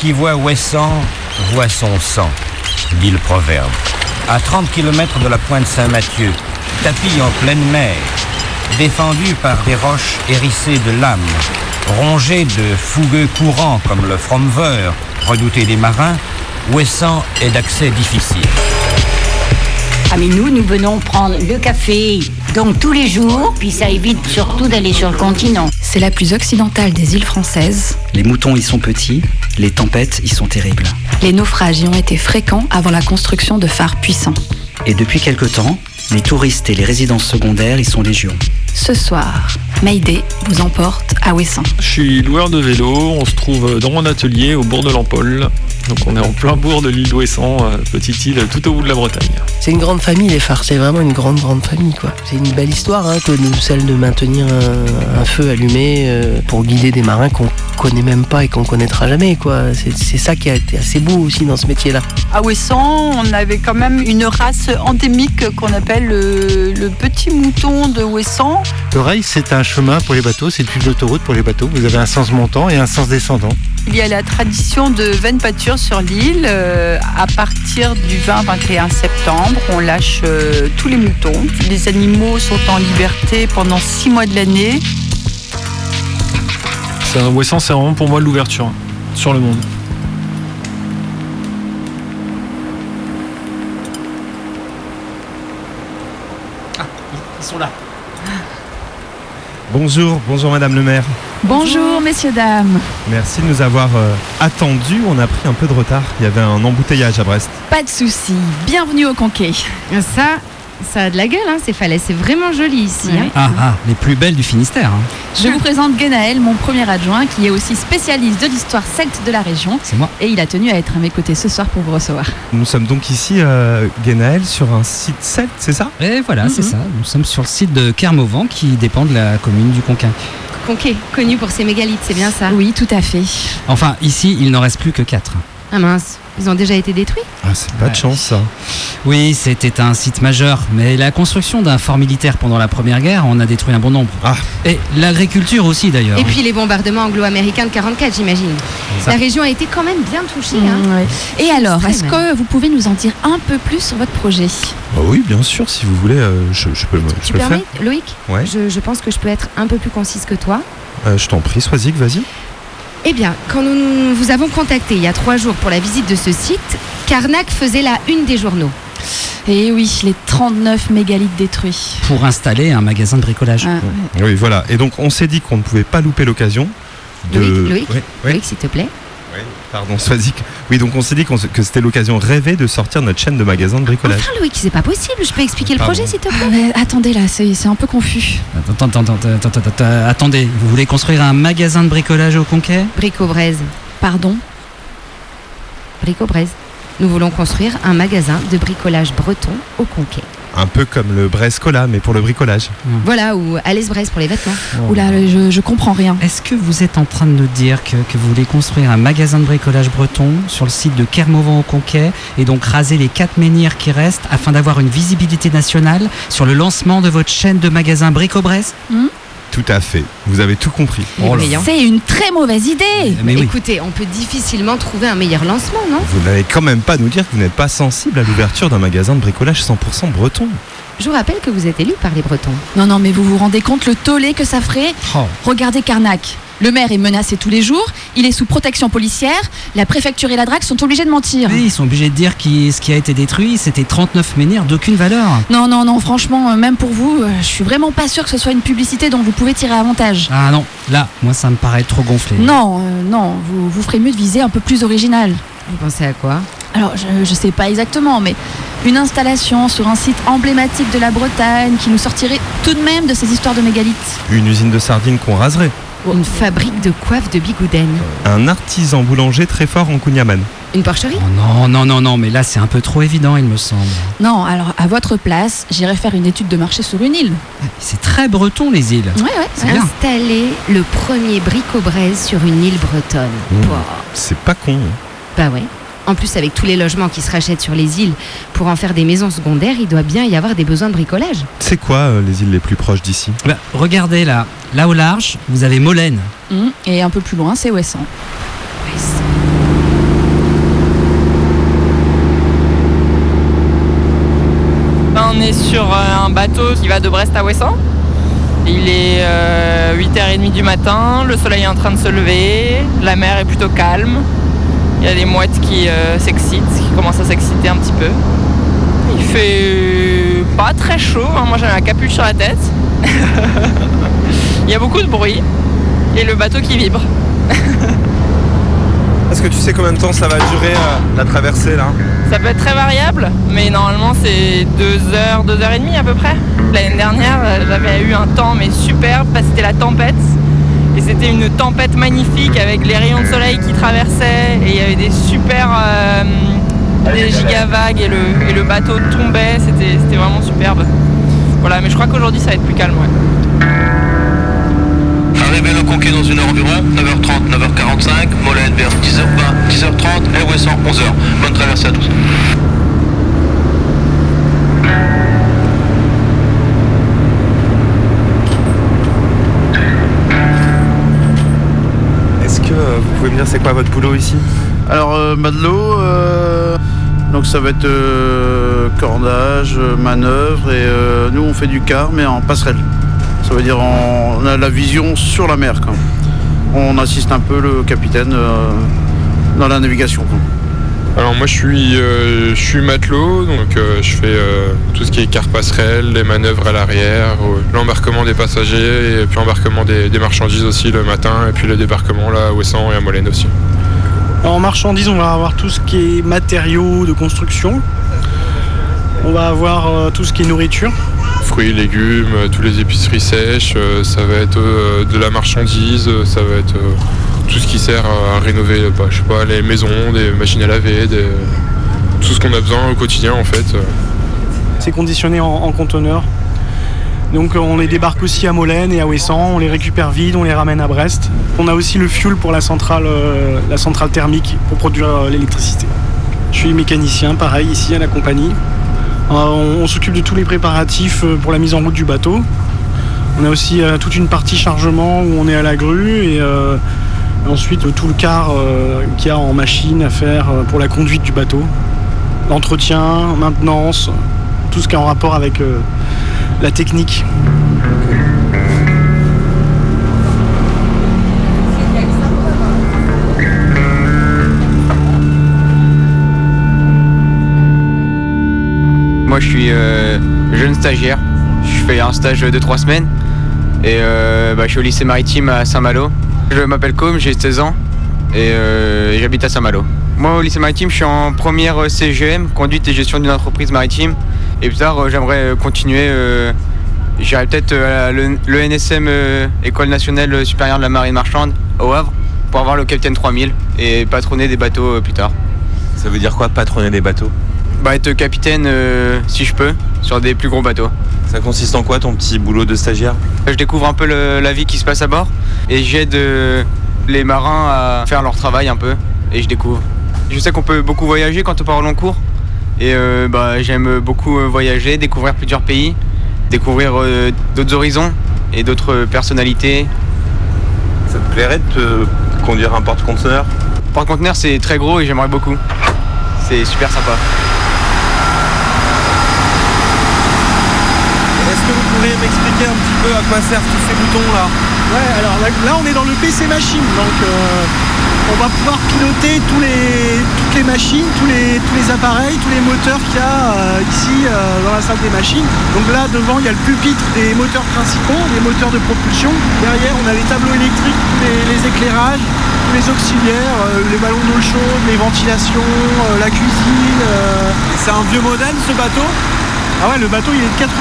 Qui voit Ouessant voit son sang, dit le proverbe. À 30 km de la pointe Saint-Mathieu, tapis en pleine mer, défendu par des roches hérissées de lames, rongé de fougueux courants comme le Fromver, redouté des marins, Ouessant est d'accès difficile. Ah mais nous, nous venons prendre le café, donc tous les jours, puis ça évite surtout d'aller sur le continent. C'est la plus occidentale des îles françaises. Les moutons y sont petits, les tempêtes y sont terribles. Les naufrages y ont été fréquents avant la construction de phares puissants. Et depuis quelque temps, les touristes et les résidences secondaires y sont légion. Ce soir, Mayday vous emporte à Ouessant. Je suis loueur de vélo, on se trouve dans mon atelier au bourg de l'Empole. Donc on est en plein bourg de l'île d'Ouessant, euh, petite île tout au bout de la Bretagne. C'est une grande famille, les phares. C'est vraiment une grande, grande famille, quoi. C'est une belle histoire, hein, que nous- celle de maintenir un, un feu allumé euh, pour guider des marins qu'on connaît même pas et qu'on connaîtra jamais, quoi. C'est c'est ça qui a été assez beau aussi dans ce métier-là. À Ouessant, on avait quand même une race endémique qu'on appelle le, le petit mouton de Ouessant. Le rail, c'est un chemin pour les bateaux, c'est une autoroute pour les bateaux. Vous avez un sens montant et un sens descendant. Il y a la tradition de veine pâture sur l'île. Euh, à partir du 20-21 septembre, on lâche euh, tous les moutons. Les animaux sont en liberté pendant six mois de l'année. C'est un Ouessant, c'est vraiment pour moi l'ouverture sur le monde. Ils sont là. Bonjour, bonjour Madame le maire. Bonjour messieurs, dames. Merci de nous avoir euh, attendus. On a pris un peu de retard. Il y avait un embouteillage à Brest. Pas de soucis. Bienvenue au Conquet. Ça, ça a de la gueule, hein, ces falaises. C'est vraiment joli ici. Ouais. hein. Ah ah, les plus belles du Finistère. hein. Je vous présente Guénaël, mon premier adjoint, qui est aussi spécialiste de l'histoire celte de la région. C'est moi. Et il a tenu à être à mes côtés ce soir pour vous recevoir. Nous sommes donc ici, euh, Guénaël, sur un site celte, c'est ça? Et voilà, c'est Mhm. ça. Nous sommes sur le site de Kermovan qui dépend de la commune du Conquin. Conquet, connu pour ses mégalithes, c'est bien ça? Oui, tout à fait. Enfin, ici, il n'en reste plus que quatre. Ah mince, ils ont déjà été détruits? Ah, c'est pas Ouais. de chance ça. Oui, c'était un site majeur, mais la construction d'un fort militaire pendant la Première Guerre en a détruit un bon nombre. Ah. Et l'agriculture aussi d'ailleurs. Et puis les bombardements anglo-américains de 44, j'imagine. La région a été quand même bien touchée. hein. Ouais. Et alors, est-ce que vous pouvez nous en dire un peu plus sur votre projet? Bah oui, bien sûr, si vous voulez, euh, je, je peux, le- je Tu peux le permets, faire. Loïc? Ouais. je, je pense que je peux être un peu plus concise que toi. Euh, je t'en prie, Swazik, vas-y. Eh bien, quand nous vous avons contacté il y a trois jours pour la visite de ce site, Karnak faisait la une des journaux. Eh oui, les 39 mégalithes détruits. Pour installer un magasin de bricolage. Ah, Oui, voilà. Et donc, on s'est dit qu'on ne pouvait pas louper l'occasion de. Loïc, Loïc, Oui, oui. Loïc, s'il te plaît. Pardon, Swazik. Oui, donc on s'est dit que c'était l'occasion rêvée de sortir notre chaîne de magasins de bricolage. Enfin, Loïc, c'est pas possible. Je peux expliquer le projet, s'il te plaît Ah, mais attendez là, c'est c'est un peu confus. Attends, attends, attends, attends, attends, attends, attendez, vous voulez construire un magasin de bricolage au Conquet? Brico-Braise. Pardon? Brico-Braise. Nous voulons construire un magasin de bricolage breton au Conquet. Un peu comme le Brescola, mais pour le bricolage. Voilà, ou Alès-Braise pour les vêtements. Oula, je, je comprends rien. Est-ce que vous êtes en train de nous dire que, que vous voulez construire un magasin de bricolage breton sur le site de Kermovan au Conquet et donc raser les quatre menhirs qui restent afin d'avoir une visibilité nationale sur le lancement de votre chaîne de magasins Brico-Braise Tout à fait. Vous avez tout compris. Oh. C'est une très mauvaise idée. Mais oui. Écoutez, on peut difficilement trouver un meilleur lancement, non? Vous n'allez quand même pas nous dire que vous n'êtes pas sensible à l'ouverture d'un magasin de bricolage 100% breton. Je vous rappelle que vous êtes élu par les Bretons. Non, non, mais vous vous rendez compte le tollé que ça ferait? Oh. Regardez Karnak. Le maire est menacé tous les jours, il est sous protection policière, la préfecture et la DRAC sont obligés de mentir. Oui, ils sont obligés de dire que ce qui a été détruit, c'était 39 menhirs d'aucune valeur. Non, non, non, franchement, euh, même pour vous, euh, je suis vraiment pas sûr que ce soit une publicité dont vous pouvez tirer avantage. Ah non, là, moi ça me paraît trop gonflé. Non, euh, non, vous, vous ferez mieux de viser un peu plus original. Vous pensez à quoi? Alors, je, je sais pas exactement, mais une installation sur un site emblématique de la Bretagne qui nous sortirait tout de même de ces histoires de mégalithes. Une usine de sardines qu'on raserait. Une fabrique de coiffe de bigouden. Un artisan boulanger très fort en Kunyaman. Une porcherie Oh non, non, non, non, mais là c'est un peu trop évident, il me semble. Non, alors à votre place, j'irai faire une étude de marché sur une île. C'est très breton les îles. Ouais, ouais, C'est bien. Installer le premier brico-braise sur une île bretonne. Mmh. Wow. C'est pas con. hein. Bah ouais. En plus, avec tous les logements qui se rachètent sur les îles pour en faire des maisons secondaires, il doit bien y avoir des besoins de bricolage. C'est quoi euh, les îles les plus proches d'ici? Bah, regardez là, là au large, vous avez Molène. Hum, Et un peu plus loin, c'est Ouessant. On est sur euh, un bateau qui va de Brest à Ouessant. Il est euh, 8h30 du matin, le soleil est en train de se lever, la mer est plutôt calme. Il y a des mouettes qui euh, s'excitent, qui commencent à s'exciter un petit peu. Il fait pas très chaud, hein, moi j'ai la capuche sur la tête. Il y a beaucoup de bruit et le bateau qui vibre. Est-ce que tu sais combien de temps ça va durer euh, la traversée là Ça peut être très variable, mais normalement c'est 2 heures, 2 heures et demie à peu près. L'année dernière, euh, j'avais eu un temps mais superbe parce que c'était la tempête. Et c'était une tempête magnifique avec les rayons de soleil qui traversaient et il y avait des super euh, des gigavagues et le, et le bateau tombait, c'était vraiment superbe. Voilà, mais je crois qu'aujourd'hui ça va être plus calme. Ouais. Arrivé le conquet dans une heure environ, 9h30, 9h45, Molène vers 10h20, 10h30 et Ouessant 11h. Bonne traversée à tous. Pouvez me dire c'est quoi votre boulot ici? Alors, euh, Madelot, euh, donc ça va être euh, cordage, euh, manœuvre, et nous on fait du car, mais en passerelle. Ça veut dire on a la vision sur la mer. On assiste un peu le capitaine dans la navigation. Alors moi je suis, euh, je suis matelot, donc euh, je fais euh, tout ce qui est car passerelle, les manœuvres à l'arrière, l'embarquement des passagers et puis embarquement des, des marchandises aussi le matin et puis le débarquement là à Ouessant et à Molène aussi. En marchandises, on va avoir tout ce qui est matériaux de construction. On va avoir tout ce qui est nourriture. Fruits, légumes, tous les épiceries sèches, ça va être de la marchandise, ça va être tout ce qui sert à, rénover, bah, je sais pas, les maisons, des machines à laver, tout ce qu'on a besoin au quotidien en fait. C'est conditionné en, en conteneur. Donc euh, on les débarque aussi à Molène et à Ouessant, on les récupère vides, on les ramène à Brest. On a aussi le fuel pour la centrale, euh, la centrale thermique pour produire euh, l'électricité. Je suis mécanicien, pareil, ici à la compagnie. On on s'occupe de tous les préparatifs pour la mise en route du bateau. On a aussi toute une partie chargement où on est à la grue et ensuite tout le quart euh, qu'il y a en machine à faire euh, pour la conduite du bateau. L'entretien, maintenance, tout ce qui est en rapport avec euh, la technique. Moi, je suis jeune stagiaire. Je fais un stage de 3 semaines. Et bah, je suis au lycée maritime à Saint-Malo. Je m'appelle Com, j'ai 16 ans. Et euh, j'habite à Saint-Malo. Moi, au lycée maritime, je suis en première euh, CGM, conduite et gestion d'une entreprise maritime. Et plus tard, euh, j'aimerais continuer. euh, J'irai peut-être à le, le NSM, euh, École nationale supérieure de la marine marchande, au Havre, pour avoir le capitaine 3000 et patronner des bateaux plus tard. Ça veut dire quoi patronner des bateaux? Bah être capitaine si je peux sur des plus gros bateaux. Ça consiste en quoi ton petit boulot de stagiaire Je découvre un peu le- la vie qui se passe à bord et j'aide euh, les marins à faire leur travail un peu et je découvre. Je sais qu'on peut beaucoup voyager quand on part au long cours et euh, bah, j'aime beaucoup euh, voyager, découvrir plusieurs pays, découvrir euh, d'autres horizons et d'autres personnalités. Ça te plairait de te conduire un porte-conteneur? Porte-conteneur c'est très gros et j'aimerais beaucoup. C'est super sympa. Est-ce que vous un petit peu à quoi servent tous ces boutons là Ouais, alors là, là, on est dans le PC machine, donc euh, on va pouvoir piloter tous les, toutes les machines, tous les, tous les appareils, tous les moteurs qu'il y a euh, ici euh, dans la salle des machines. Donc là devant il y a le pupitre des moteurs principaux, les moteurs de propulsion. Derrière on a les tableaux électriques, tous les, les éclairages, tous les auxiliaires, euh, les ballons d'eau chaude, les ventilations, euh, la cuisine. C'est un vieux modèle ce bateau? Ah ouais, le bateau il est de 91.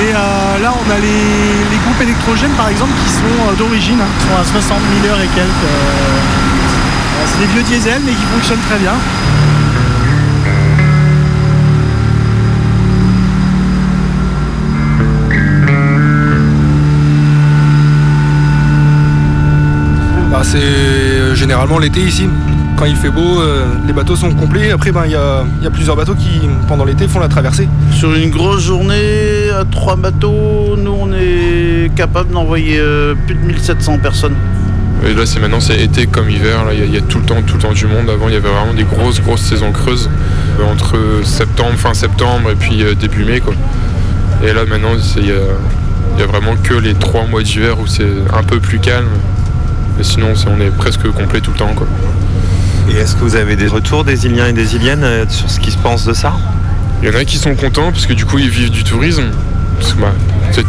Et euh, là, on a les, les groupes électrogènes par exemple qui sont euh, d'origine, hein, qui sont à 60 000 heures et quelques. euh, c'est des vieux diesels mais qui fonctionnent très bien. Bah, C'est généralement l'été ici. Quand il fait beau, euh, les bateaux sont complets. Après, ben, il y, a, y a plusieurs bateaux qui, pendant l'été, font la traversée. Sur une grosse journée, à trois bateaux, nous on est capable d'envoyer euh, plus de 1700 personnes. Et là, c'est maintenant, c'est été comme hiver. Là, il y, a- il y a tout le temps, tout le temps du monde. Avant, il y avait vraiment des grosses, grosses saisons creuses euh, entre septembre, fin septembre et puis euh, début mai, quoi. Et là, maintenant, il y y a vraiment que les trois mois d'hiver où c'est un peu plus calme. Mais sinon, on est presque complet tout le temps, quoi. Et est-ce que vous avez des retours des Iliens et des Iliennes euh, sur ce qu'ils se pensent de ça Il y en a qui sont contents parce que du coup, ils vivent du tourisme. Parce bah,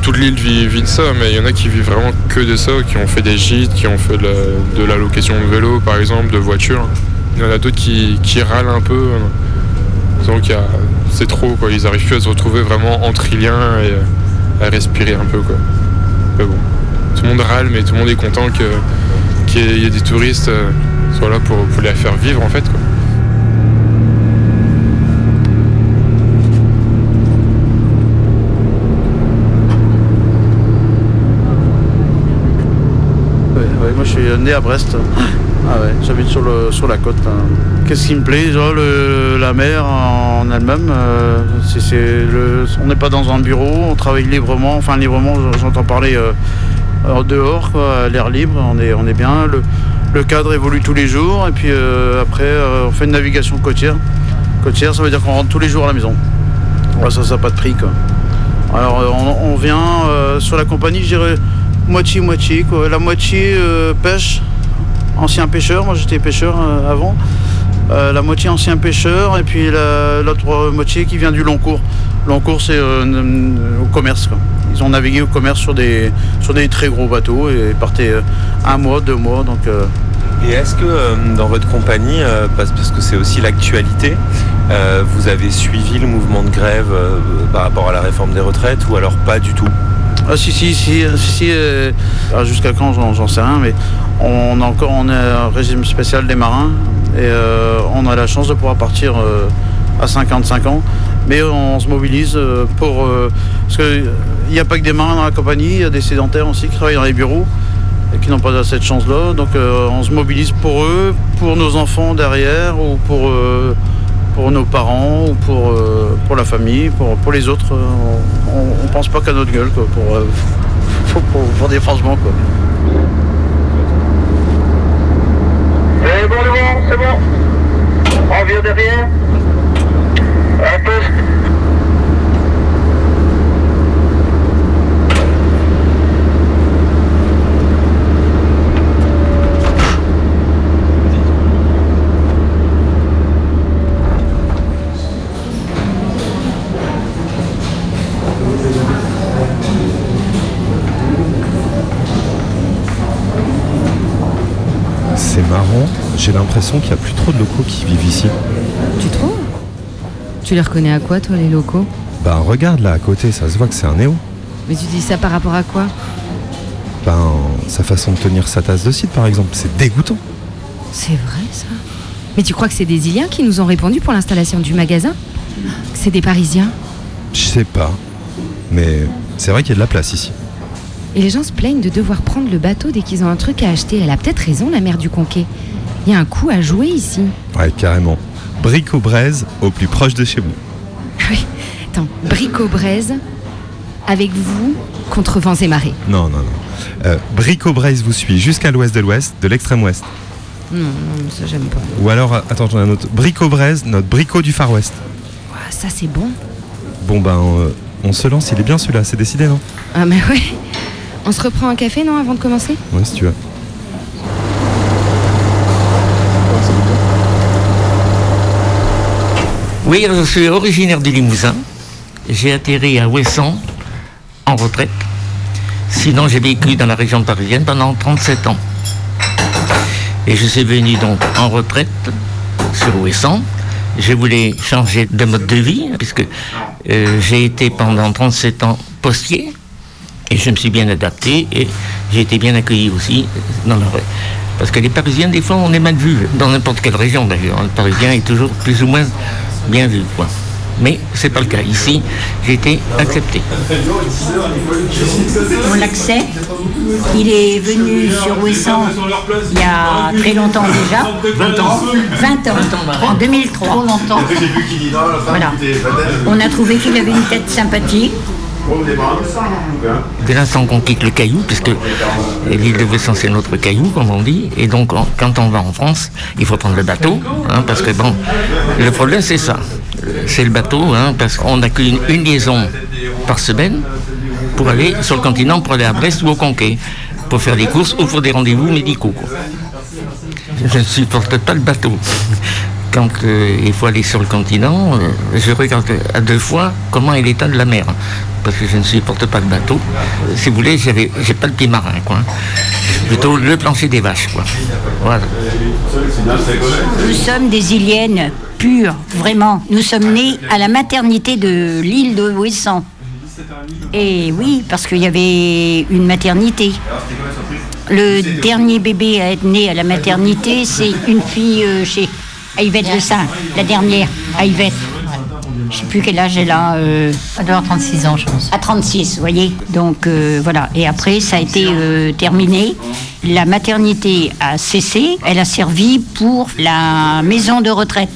toute l'île vit, vit de ça, mais il y en a qui vivent vraiment que de ça, qui ont fait des gîtes, qui ont fait de la, de location de vélo, par exemple, de voiture. Il y en a d'autres qui, râlent un peu. Donc, c'est trop, quoi. Ils arrivent plus à se retrouver vraiment entre Iliens et euh, à respirer un peu, quoi. Mais bon, tout le monde râle, mais tout le monde est content que- qu'il y, ait- il y ait des touristes soient là pour, pour les faire vivre, en fait, quoi. Moi je suis né à Brest. Ah ouais, j'habite sur, sur la côte. là. Qu'est-ce qui me plaît le- La mer en elle-même. euh, on n'est pas dans un bureau, on travaille librement. Enfin, librement, j'entends parler euh, dehors, à l'air libre, on est, on est bien. Le, le cadre évolue tous les jours. Et puis euh, après, euh, on fait une navigation côtière. Côtière, ça veut dire qu'on rentre tous les jours à la maison. Ça, ça n'a pas de prix. Quoi. Alors, euh, on, vient sur la compagnie, je dirais moitié-moitié. La moitié pêche, ancien pêcheur, moi j'étais pêcheur avant. La moitié ancien pêcheur et puis la- l'autre moitié qui vient du long cours. Long cours, c'est au commerce. quoi. Ils ont navigué au commerce sur des, sur des très gros bateaux et partaient euh, un mois, deux mois. Donc, euh, Et est-ce que euh, dans votre compagnie, euh, parce, parce que c'est aussi l'actualité, euh, vous avez suivi le mouvement de grève par rapport à la réforme des retraites ou alors pas du tout? Ah si si si, si, alors, jusqu'à quand j'en sais rien mais on a encore on est un régime spécial des marins et on a la chance de pouvoir partir à 55 ans mais on se mobilise pour parce que il n'y a pas que des marins dans la compagnie il y a des sédentaires aussi qui travaillent dans les bureaux et qui n'ont pas cette chance là donc euh, on se mobilise pour eux pour nos enfants derrière ou pour euh, pour nos parents ou pour, euh, pour la famille, pour, pour les autres. on, on pense pas qu'à notre gueule quoi, pour, pour, des franchements. Quoi. C'est bon, le vent, c'est bon. On vient derrière. Un. Marrant, j'ai l'impression qu'il n'y a plus trop de locaux qui vivent ici. Tu trouves? Tu les reconnais à quoi, toi, les locaux? Ben regarde là à côté, ça se voit que c'est un néo. Mais tu dis ça par rapport à quoi? Ben sa façon de tenir sa tasse de cidre par exemple, c'est dégoûtant. C'est vrai, ça? Mais tu crois que c'est des Iliens qui nous ont répondu pour l'installation du magasin? Que c'est des Parisiens? Je sais pas, mais c'est vrai qu'il y a de la place ici. Et les gens se plaignent de devoir prendre le bateau dès qu'ils ont un truc à acheter. Elle a peut-être raison, la mère du Conquet. Il y a un coup à jouer ici. Ouais, carrément. Brico-Braise au plus proche de chez vous. Oui. Attends, Brico-Braise, avec vous, contre vents et marées. Non, non, non. Euh, Brico-Braise vous suit jusqu'à l'ouest de l'ouest, de l'extrême ouest. Non, non, ça j'aime pas. Ou alors, euh, attends, j'en ai un autre. Brico-Braise, notre brico du Far West. Ouah, ça c'est bon. Bon ben, euh, On se lance, il est bien celui-là, c'est décidé, non? Ah, mais ouais. On se reprend un café, non, avant de commencer Ouais, si tu veux. Oui, alors, je suis originaire du Limousin. J'ai atterri à Ouessant en retraite. Sinon, j'ai vécu dans la région parisienne pendant 37 ans. Et je suis venu donc en retraite sur Ouessant. Je voulais changer de mode de vie, puisque euh, j'ai été pendant 37 ans postier. Et je me suis bien adapté et j'ai été bien accueilli aussi dans la rue. Parce que les Parisiens, des fois, on est mal vus, dans n'importe quelle région d'ailleurs. Le Parisien est toujours plus ou moins bien vu. Quoi. Mais c'est pas le cas. Ici, j'ai été accepté. On l'accepte. Il est venu sur Ouessant il y a très longtemps déjà. 20 ans 20 ans. En 2003. Trop longtemps. Voilà. On a trouvé qu'il avait une tête sympathique. Dès l'instant qu'on quitte le caillou, puisque l'île de Ouessant c'est notre caillou, comme on dit, et donc quand on va en France, il faut prendre le bateau, hein, parce que bon, le problème c'est ça, c'est le bateau, hein, parce qu'on n'a qu'une une liaison par semaine pour aller sur le continent, pour aller à Brest ou au Conquet, pour faire des courses ou pour des rendez-vous médicaux. Je ne supporte pas le bateau. Quand euh, il faut aller sur le continent, euh, je regarde à deux fois comment est l'état de la mer. Parce que je ne supporte pas le bateau. Euh, Si vous voulez, j'avais, j'ai pas le pied marin, quoi. Plutôt le plancher des vaches, quoi. Nous sommes des iliennes pures, vraiment. Nous sommes nés à la maternité de l'île de Ouessant. Et oui, parce qu'il y avait une maternité. Le dernier bébé à être né à la maternité, c'est une fille euh, chez Yvette Le Saint, la dernière, à Yvette. Je sais plus quel âge elle a. Euh, elle doit avoir 36 ans, je pense. À 36, vous voyez. Donc euh, voilà. Et après, ça a été euh, terminé. La maternité a cessé. Elle a servi pour la maison de retraite.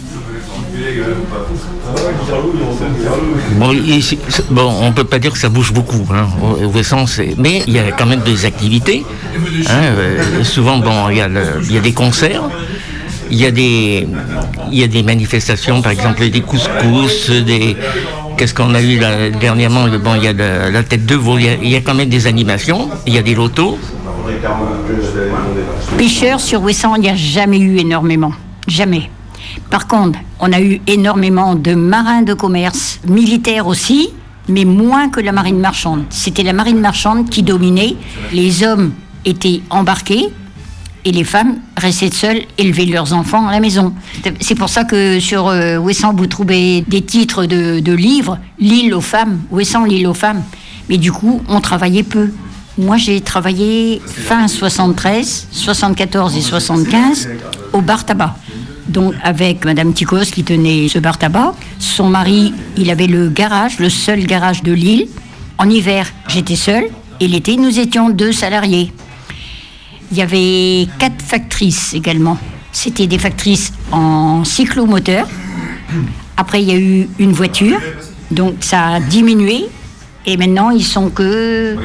Bon, ici, bon, on peut pas dire que ça bouge beaucoup, hein, au- c'est- mais il y a quand même des activités. hein, euh, souvent, bon, il y, a le- il y a des concerts, il y a des, il y a des manifestations, par exemple des couscous, des, qu'est-ce qu'on a eu dernièrement Bon, il y a la, la tête de veau, il y, a, quand même des animations, il y a des lotos. Pêcheurs sur Ouessant, il n'y a jamais eu énormément. Jamais. Par contre, on a eu énormément de marins de commerce, militaires aussi, mais moins que la marine marchande. C'était la marine marchande qui dominait. Les hommes étaient embarqués et les femmes restaient seules, élever leurs enfants à la maison. C'est pour ça que sur euh, Ouessant, vous trouvez des titres de, livres, L'île aux femmes, Ouessant, l'île aux femmes. Mais du coup, on travaillait peu. Moi, j'ai travaillé fin 73, 74 et 75 au bar tabac. Donc, avec Madame Ticos qui tenait ce bar tabac. Son mari, il avait le garage, le seul garage de l'île. En hiver, j'étais seule. Et l'été, nous étions deux salariés. Il y avait quatre factrices également. C'était des factrices en cyclomoteur. Après, il y a eu une voiture. Donc, ça a diminué. Et maintenant, ils sont que.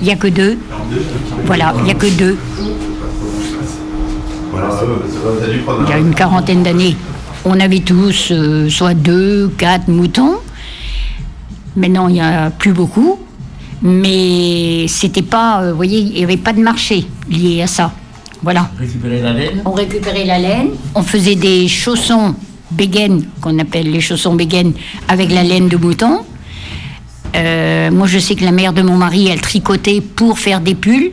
Il n'y a que deux. Voilà, il n'y a que deux. Il y a une quarantaine d'années, on avait tous euh, soit deux, quatre moutons. Maintenant, il n'y a plus beaucoup. Mais c'était pas, euh, vous voyez, il n'y avait pas de marché lié à ça. Voilà. Récupérer la laine. On récupérait la laine, on faisait des chaussons bégaines, qu'on appelle les chaussons bégaines, avec la laine de mouton. Euh, moi, je sais que la mère de mon mari, elle tricotait pour faire des pulls.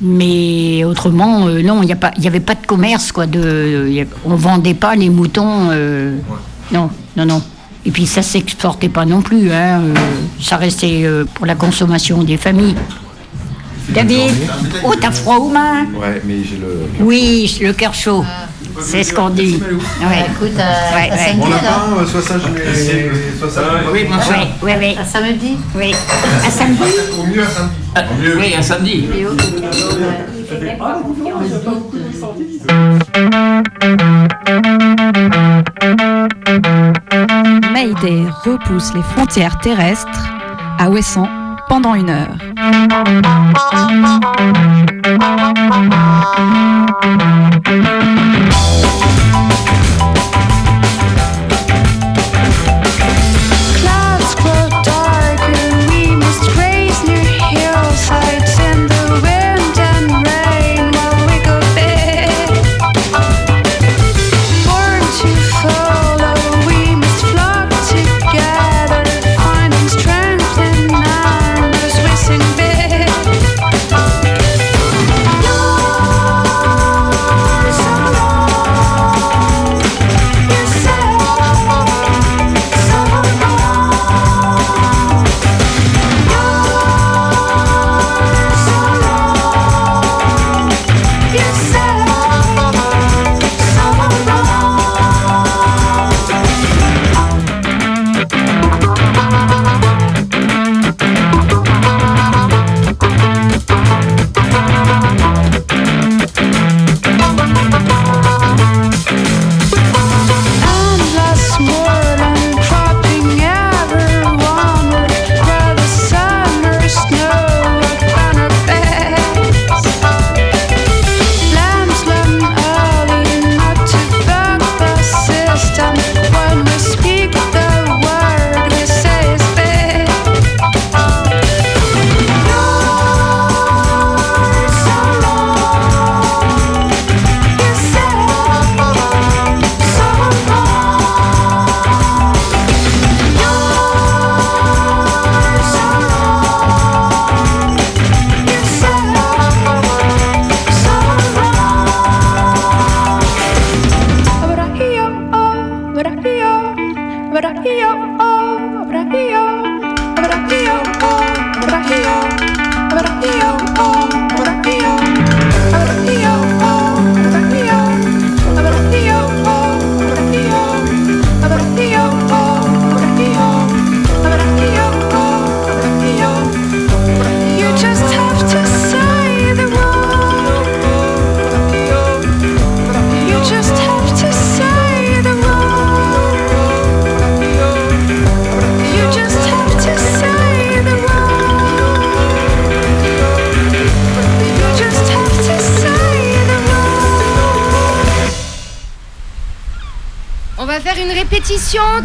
Mais autrement, euh, non, il n'y avait pas de commerce, quoi. De, a- on vendait pas les moutons. euh, Non, non, non. Et puis ça s'exportait pas non plus. Hein, euh, ça restait euh, pour la consommation des familles. David, oh, t'as froid aux mains Ouais, mais j'ai le. Oui, le cœur chaud. C'est ce qu'on dit. Ouais. Écoute, à, Ouais, à ouais. samedi Bon lapin, euh, soit sage, mais. Soit sage. Oui, sûr. Oui, oui, À samedi oui. À samedi Au mieux à samedi. Ah, oui, un samedi. Mayday repousse les frontières terrestres à Ouessant pendant une heure.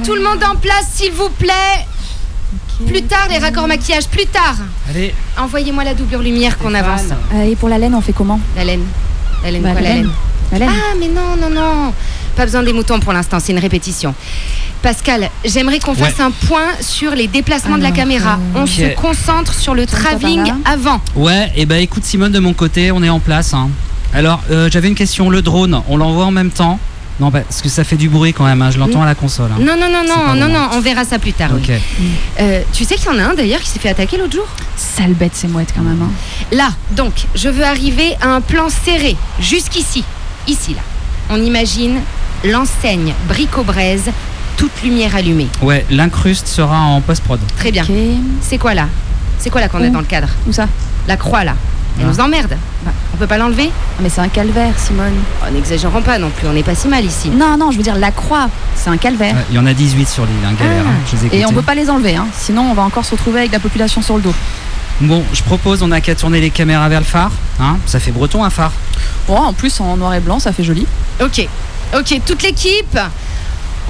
Tout le monde en place, s'il vous plaît. Plus tard, les raccords maquillage, plus tard. Allez. Envoyez-moi la doublure lumière qu'on avance. Euh, et pour la laine, on fait comment La laine. La laine, Bah, quoi, la la laine. laine La laine. Ah, mais non, non, non. Pas besoin des moutons pour l'instant, c'est une répétition. Pascal, j'aimerais qu'on fasse Ouais. un point sur les déplacements de la caméra. On Ok. se concentre sur le travelling là. avant. Ouais, et bah écoute Simone, de mon côté, on est en place. hein. Alors, euh, j'avais une question. Le drone, on l'envoie en même temps Non, bah, parce que ça fait du bruit quand même. hein, Je l'entends à la console. hein. Non, non, non, non, non, non, on verra ça plus tard. oui. Euh, tu sais qu'il y en a un d'ailleurs qui s'est fait attaquer l'autre jour? Sale bête, ces mouettes quand même. hein. Là, donc, je veux arriver à un plan serré, jusqu'ici. Ici, là. On imagine l'enseigne Brico-Braise, toute lumière allumée. Ouais, l'incruste sera en post-prod. Très bien. C'est quoi là? C'est quoi là qu'on a dans le cadre? Où ça? La croix là. Elle Ah. nous emmerde. Bah, on peut pas l'enlever Mais c'est un calvaire, Simone. oh, N'exagérons pas non plus, on n'est pas si mal ici. Non, non, je veux dire la croix, c'est un calvaire. Ouais, Il y en a 18 sur l'île, hein, galère. Ah. hein, je les ai Et on peut pas les enlever, hein. sinon on va encore se retrouver avec la population sur le dos. Bon, je propose, on a qu'à tourner les caméras vers le phare. Hein ça fait breton un phare. Oh, en plus en noir et blanc, ça fait joli. Ok, ok, toute l'équipe.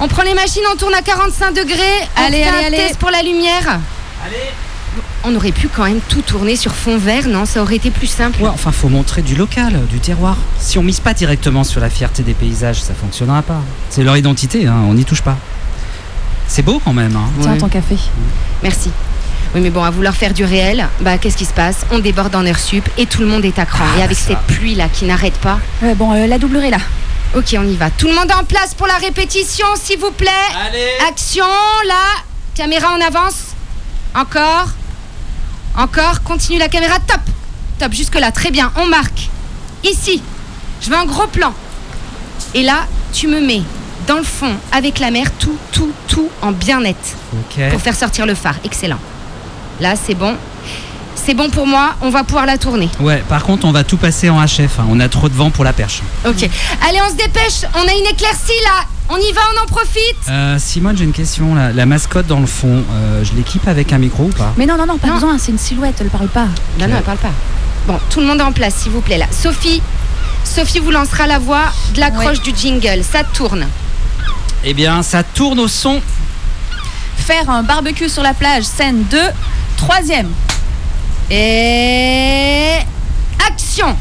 On prend les machines, on tourne à 45 degrés. On Allez, fait allez, un allez. test pour la lumière. On aurait pu quand même tout tourner sur fond vert, non? Ça aurait été plus simple. Ouais, enfin, faut montrer du local, du terroir. Si on mise pas directement sur la fierté des paysages, ça fonctionnera pas. C'est leur identité, hein, on n'y touche pas. C'est beau quand même. Hein. Tiens, ton café. Merci. Oui, mais bon, à vouloir faire du réel, bah qu'est-ce qui se passe? On déborde en heure sup et tout le monde est à cran. et avec ça. cette pluie là qui n'arrête pas. Ouais, bon, euh, la doublure est là. Ok, on y va. Tout le monde en place pour la répétition, s'il vous plaît. Allez Action, là. Caméra en avance. Encore. Encore. Continue la caméra. Top. Top, jusque-là. Très bien. On marque. Ici. Je veux un gros plan. Et là, tu me mets dans le fond, avec la mer, tout, tout, tout en bien net. Ok. Pour faire sortir le phare. Excellent. Là, c'est bon. C'est bon pour moi. On va pouvoir la tourner. Ouais, par contre, on va tout passer en HF. hein, On a trop de vent pour la perche. Ok. Allez, on se dépêche. On a une éclaircie là. On y va, on en profite. Euh, Simone, j'ai une question. La, la mascotte dans le fond, euh, je l'équipe avec un micro ou pas Mais non, non, non, pas Non. besoin, c'est une silhouette, elle parle pas. Non, non, elle parle pas. Bon, tout le monde en place, s'il vous plaît, là. Sophie, Sophie vous lancera la voix de l'accroche du jingle. Ça tourne. Eh bien, ça tourne au son. Faire un barbecue sur la plage, scène 2, troisième. Et... Action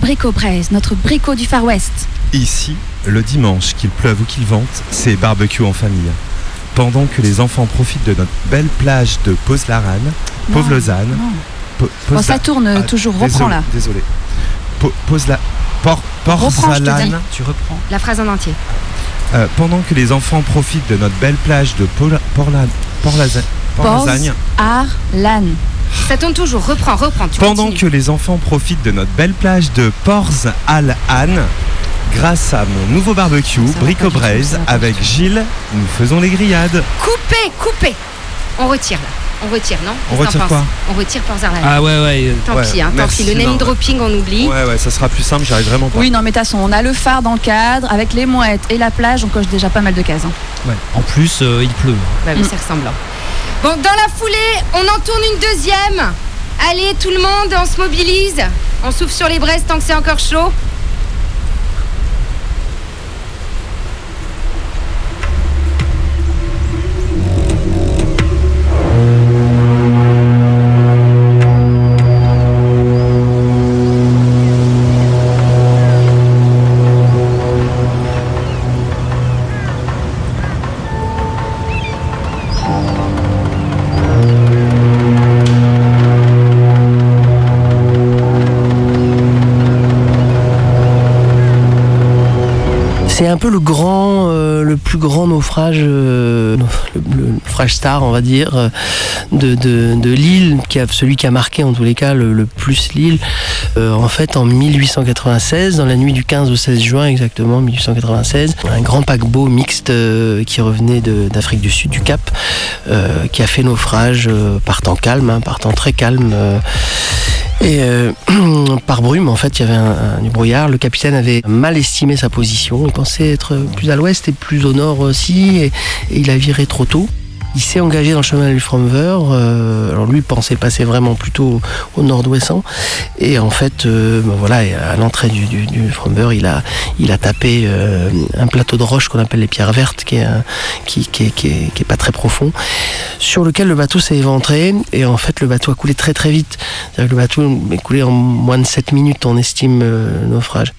Brico-Braise, notre brico du Far West. Ici, le dimanche, qu'il pleuve ou qu'il vente, c'est barbecue en famille. Pendant que les enfants profitent de notre belle plage de Pose-la-Ranne, pauvre Lausanne. non. Po- Bon, Pose-la- ça tourne Ah, toujours, reprends désolé, là. Désolé. Po- Pose-la. Por- Reprends, je te Port-Zalane. dis. Tu reprends La phrase en entier. Euh, pendant que les enfants profitent de notre belle plage de Port-Lasagne. Arlan. Ça tourne toujours. Reprends, reprends. Tu Pendant continues. que les enfants profitent de notre belle plage de Porz Al Anne, grâce à mon nouveau barbecue, Brico Braise, avec. Gilles, nous faisons les grillades. Coupez, coupez On retire là. On retire, non On Qu'est-ce que t'en retire quoi penses On retire Port Zarlan. Ah ouais, ouais. euh, Tant Ouais, pis, hein, tant merci, pis. Le name dropping, on oublie. Ouais, ouais, ça sera plus simple, j'arrive vraiment pas. Oui, non, mais de toute façon, on a le phare dans le cadre, avec les mouettes et la plage, on coche déjà pas mal de cases. hein. ouais. En plus, euh, il pleut. Bah oui, c'est ressemblant. Bon, dans la foulée, on en tourne une deuxième. Allez, tout le monde, on se mobilise. On souffle sur les braises tant que c'est encore chaud. Euh, le, le star, on va dire, euh, de, l'île, qui a, celui qui a marqué en tous les cas le, plus l'île. Euh, en fait, en 1896, dans la nuit du 15 au 16 juin exactement, 1896, un grand paquebot mixte qui revenait d'Afrique du Sud, du Cap, qui a fait naufrage par temps calme, hein, par temps très calme. Et euh, par brume, en fait, il y avait un, du brouillard. Le capitaine avait mal estimé sa position. Il pensait être plus à l'ouest et plus au nord aussi. Et il a viré trop tôt. Il s'est engagé dans le chemin du Fromver. euh, alors lui pensait passer vraiment plutôt au nord-ouestant. Et en fait, euh, ben voilà, à l'entrée du, du, Fromver, il a, il a tapé euh, un plateau de roche qu'on appelle les pierres vertes, qui est, qui, est, pas très profond, sur lequel le bateau s'est éventré. Et en fait, le bateau a coulé très très vite. Que le bateau est coulé en moins de 7 minutes, on estime euh, le naufrage.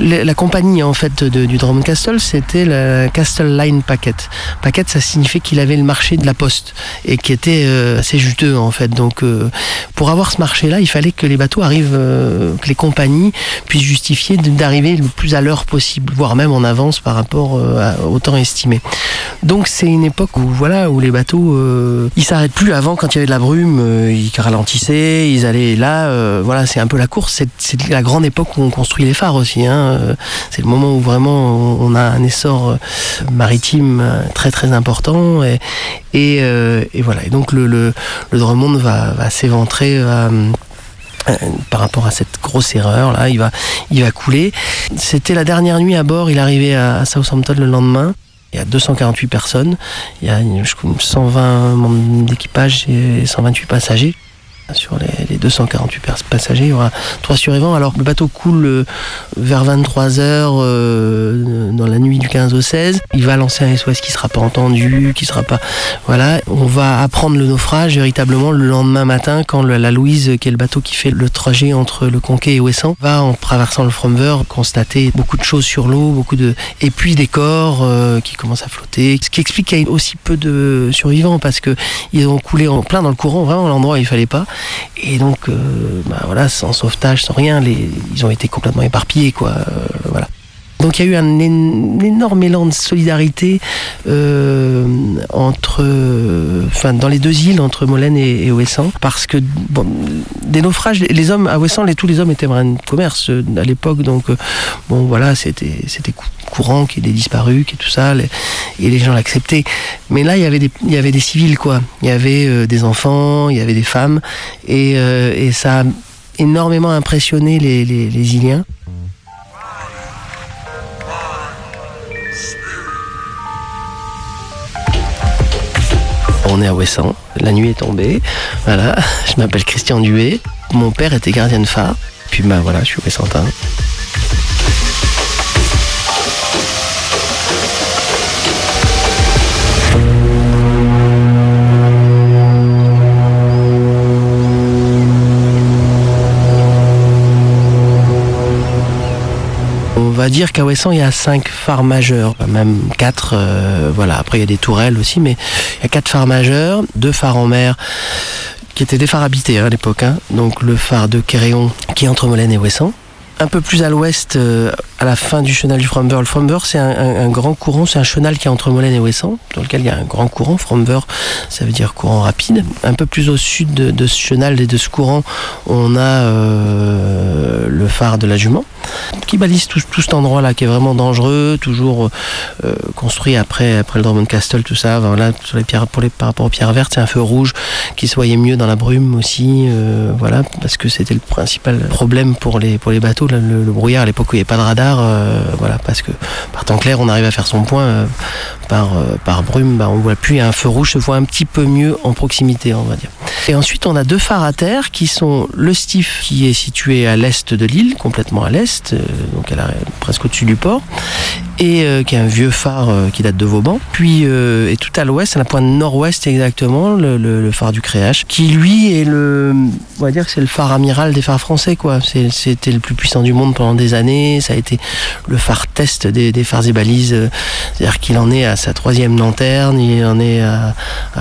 La compagnie en fait du Drummond Castle, c'était la Castle Line Packet. Packet, ça signifiait qu'il avait le marché de la poste et qui était euh, assez juteux en fait. Donc, euh, pour avoir ce marché-là, il fallait que les bateaux arrivent, euh, que les compagnies puissent justifier d'arriver le plus à l'heure possible, voire même en avance par rapport au temps estimé. Donc, c'est une époque où voilà, où les bateaux, ils s'arrêtent plus. Avant, quand il y avait de la brume, ils ralentissaient, ils allaient là. voilà, c'est un peu la course. C'est- C'est la grande époque où on construit les phares aussi. hein. Euh, C'est le moment où vraiment on a un essor euh, maritime euh, très très important. Et, voilà. Donc le, le, va, s'éventrer. par rapport à cette grosse erreur là, il va, il va couler. C'était la dernière nuit à bord. Il arrivait à, Southampton le lendemain. Il y a 248 personnes. Il y a je crois, 120 membres d'équipage et 128 passagers. Sur les, les 248 pers- passagers, il y aura trois survivants. Alors le bateau coule euh, vers 23 heures euh, dans la nuit du 15 au 16. Il va lancer un SOS qui sera pas entendu, qui sera pas. Voilà, on va apprendre le naufrage véritablement le lendemain matin quand la Louise, qui est le bateau qui fait le trajet entre le Conquet et Ouessant, va en traversant le Fromver constater beaucoup de choses sur l'eau, beaucoup de et puis des corps euh, qui commencent à flotter. Ce qui explique qu'il y a aussi peu de survivants parce que ils ont coulé en plein dans le courant, vraiment l'endroit où il fallait pas. Et donc, euh, bah voilà, sans sauvetage, sans rien, les, ils ont été complètement éparpillés, quoi. euh, voilà. Donc il y a eu un, énorme élan de solidarité euh, entre, enfin dans les deux îles, entre Molène et, et Ouessant, parce que bon, des naufrages, les hommes à Ouessant, tous les hommes étaient marins de commerce à l'époque, donc bon voilà, c'était c'était courant qu'il y ait qu'il tout ça, et les gens l'acceptaient. Mais là, il y avait des, il y avait des civils, quoi. Il y avait euh, des enfants, il y avait des femmes, et, euh, et ça a énormément impressionné les, les, les Iliens. On est à Ouessant, la nuit est tombée. Voilà, je m'appelle Christian Duet. Mon père était gardien de phare. Puis bah voilà, je suis Ouessantin. Dire qu'à Ouessant, il y a cinq phares majeurs, même quatre. euh, voilà. Après, il y a des tourelles aussi, mais il y a quatre phares majeurs, deux phares en mer qui étaient des phares habités hein, à l'époque. hein. Donc le phare de Quéréon qui est entre Molène et Ouessant. Un peu plus à l'ouest, euh, à la fin du chenal du Fromber. Le Fromber, c'est un, grand courant, c'est un chenal qui est entre Molène et Ouessant, dans lequel il y a un grand courant. Fromber, ça veut dire courant rapide. Un peu plus au sud de, ce chenal et de ce courant, on a euh, le phare de la Jument, qui balise tout, cet endroit-là, qui est vraiment dangereux, toujours euh, construit après, le Drummond Castle, tout ça. Voilà, sur les pierres, par rapport aux pierres vertes, c'est un feu rouge qui se voyait mieux dans la brume aussi, voilà, parce que c'était le principal problème pour les bateaux, le, brouillard à l'époque où il n'y avait pas de radar, euh, voilà, parce que par temps clair, on arrive à faire son point, euh, par, euh, par brume, bah, on voit plus, et un feu rouge se voit un petit peu mieux en proximité, on va. Et ensuite, on a deux phares à terre qui sont le Stif, qui est situé à l'est de l'île, complètement à l'est, donc presque au-dessus du port, et qui est un vieux phare qui date de Vauban. Puis, tout à l'ouest, à la pointe nord-ouest exactement, le, phare du Créache, qui lui est le, phare amiral des phares français, quoi. C'était le plus puissant du monde pendant des années. Ça a été le phare test des, phares et balises. euh, C'est-à-dire qu'il en est à sa troisième lanterne, il en est à,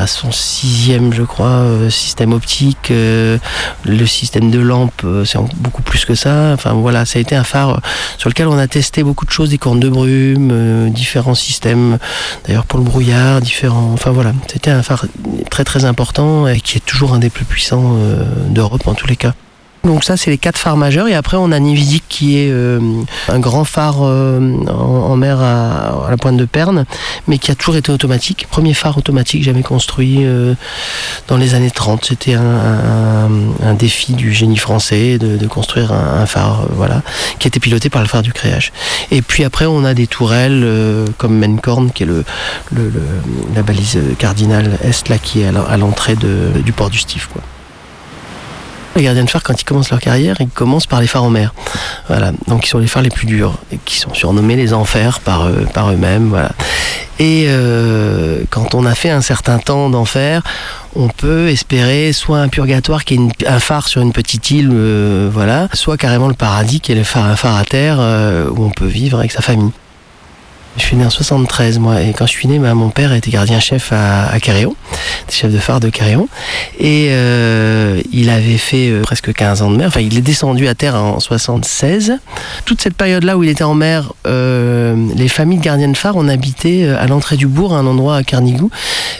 son sixième, je crois, euh, système optique. euh, le système de lampe, c'est beaucoup plus que ça. Enfin voilà, ça a été un phare sur lequel on a testé beaucoup de choses, des cornes de brume, différents systèmes, d'ailleurs pour le brouillard, différents. Enfin voilà, c'était un phare très très important et qui est toujours un des plus puissants d'Europe en tous les cas. Donc ça, c'est les quatre phares majeurs. Et après, on a Nividic qui est euh, un grand phare euh, en, en mer à, à la pointe de Perne, mais qui a toujours été automatique. Premier phare automatique jamais construit euh, dans les années 30. C'était un, un- un défi du génie français de, de construire un, un phare, euh, voilà, qui était piloté par le phare du Créage. Et puis après, on a des tourelles euh, comme Mencorn, qui est le, le- le- la balise cardinale est là, qui est à l'en- à l'entrée du port du Stif, quoi. Les gardiens de phare, quand ils commencent leur carrière, ils commencent par les phares en mer. Voilà. Donc, ils sont les phares les plus durs, et qui sont surnommés les enfers par, eux- par eux-mêmes. Voilà. Et euh, quand on a fait un certain temps d'enfer, on peut espérer soit un purgatoire qui est un phare sur une petite île, euh, voilà, soit carrément le paradis qui est le phare, un phare à terre euh, où on peut vivre avec sa famille. Je suis né en 73, moi, et quand je suis né, bah, mon père était gardien-chef à, à Carréon, chef de phare de Carréon, et euh, il avait fait euh, presque 15 ans de mer, enfin il est descendu à terre en 76. Toute cette période-là où il était en mer, euh, les familles de gardiens de phare, on habitait euh, à l'entrée du bourg, à un endroit à Carnigou,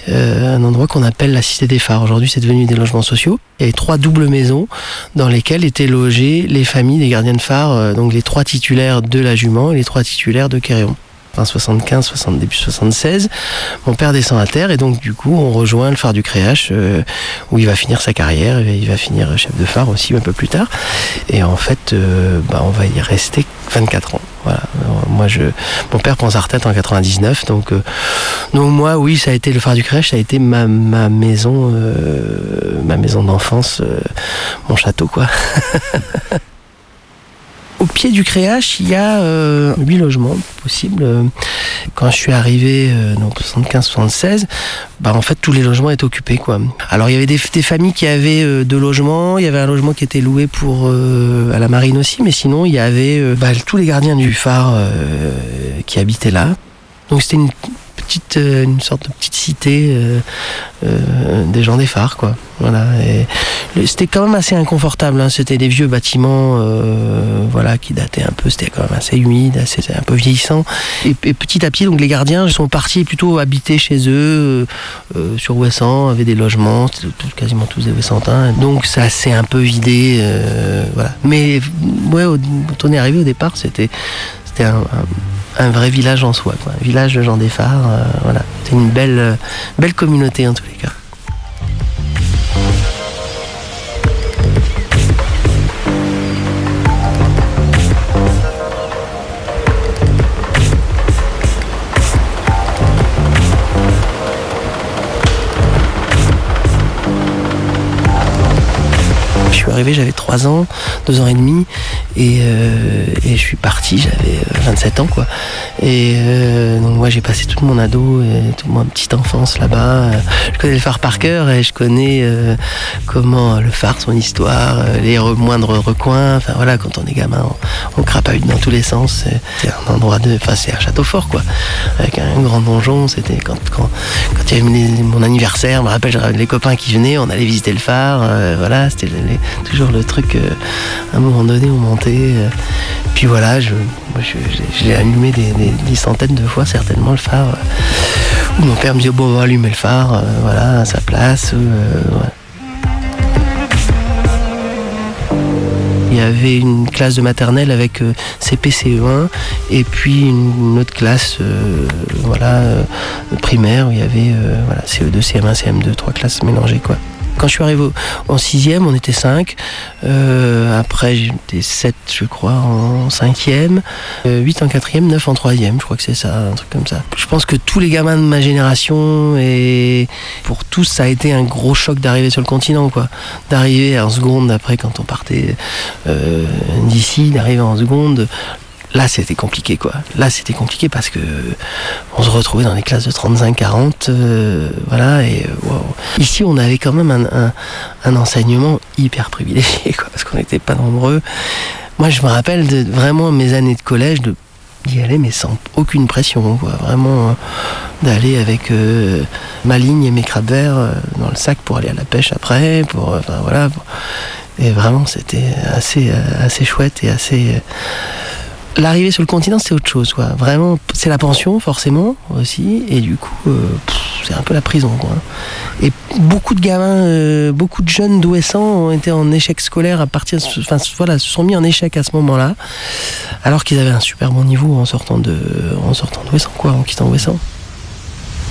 euh, un endroit qu'on appelle la Cité des Phares. Aujourd'hui, c'est devenu des logements sociaux. Avait trois doubles maisons dans lesquelles étaient logées les familles des gardiens de phare, donc les trois titulaires de la Jument et les trois titulaires de Carréon. Fin 75, 60, début 76, mon père descend à terre et donc du coup on rejoint le phare du Créache euh, où il va finir sa carrière, et il va finir chef de phare aussi un peu plus tard. Et en fait, euh, bah, on va y rester 24 ans. Voilà. Moi, je, mon père prend sa retraite en 99, donc, euh, donc moi, oui, ça a été le phare du Créache, ça a été ma, ma maison, ma maison d'enfance, mon château, quoi. Au pied du Créache, il y a euh, huit logements possibles. Euh, Quand je suis arrivé, euh, donc 75-76, bah en fait tous les logements étaient occupés quoi. Alors il y avait des, familles qui avaient euh, deux logements, il y avait un logement qui était loué pour euh, à la marine aussi, mais sinon il y avait euh, bah, tous les gardiens du phare euh, qui habitaient là. Donc c'était une euh, une sorte de petite cité euh, euh, des gens des phares quoi. Voilà. C'était quand même assez inconfortable. hein. C'était des vieux bâtiments, voilà, qui dataient un peu. C'était quand même assez humide, assez un peu vieillissant. Et, et petit à petit, donc les gardiens sont partis plutôt habiter chez eux sur Ouessant, avaient des logements, quasiment tous des Ouessantins. Donc ça s'est un peu vidé, voilà. Mais ouais, quand on est arrivé au départ, c'était un- un vrai village en soi, quoi. Village de gens des phares, euh, voilà. C'est une belle, euh, belle communauté en tous les cas. Arrivé, j'avais 3 ans, 2 ans et demi, et, euh, et je suis parti, j'avais euh, 27 ans, quoi. Et euh, donc, moi, j'ai passé toute mon ado et toute ma petite enfance là-bas. Euh, Je connais le phare par cœur et je connais euh, comment le phare, son histoire, euh, les re- moindres recoins. Enfin, voilà, quand on est gamin, on, on crapahute dans tous les sens. C'est- un endroit de. Enfin, c'est un château fort, quoi. Avec un grand donjon. C'était quand, quand, quand il y avait mon anniversaire, je me rappelle, les copains qui venaient, on allait visiter le phare. euh, voilà, c'était toujours le truc. euh, à un moment donné, on montait. euh, puis voilà, je, l'ai allumé des, centaines de fois, certainement, le phare. euh, où mon père me dit, bon, on va allumer le phare, voilà, à sa place. Il y avait une classe de maternelle avec euh, CP-CE1 E et puis une, autre classe voilà, primaire où il y avait voilà, CE2, CM1, CM2, trois classes mélangées. Quoi. Quand je suis arrivé en sixième, on était cinq. Euh, après, j'étais sept, je crois, en cinquième. Euh, huit en quatrième, neuf en troisième. Je crois que c'est ça, un truc comme ça. Je pense que tous les gamins de ma génération et pour tous, ça a été un gros choc d'arriver sur le continent, quoi. D'arriver en seconde après, quand on partait euh, d'ici, d'arriver en seconde. Là, c'était compliqué, quoi. Là, c'était compliqué parce que on se retrouvait dans des classes de 35-40, euh, voilà, et euh, wow. Ici, on avait quand même un, enseignement hyper privilégié, quoi, parce qu'on n'était pas nombreux. Moi, je me rappelle de vraiment mes années de collège, de d'y aller, mais sans aucune pression, quoi. Vraiment, euh, d'aller avec euh, ma ligne et mes crabes verts euh, dans le sac pour aller à la pêche après, pour, euh, enfin, voilà. Et vraiment, c'était assez, euh, assez chouette et assez. L'arrivée sur le continent, c'est autre chose, quoi. Vraiment, c'est la pension, forcément, aussi. Et du coup, euh, c'est un peu la prison. Quoi. Et beaucoup de gamins, euh, beaucoup de jeunes d'Ouessant ont été en échec scolaire à partir, enfin voilà, se sont mis en échec à ce moment-là, alors qu'ils avaient un super bon niveau en sortant de, en sortant d'Ouessant, quoi, en quittant Ouessant.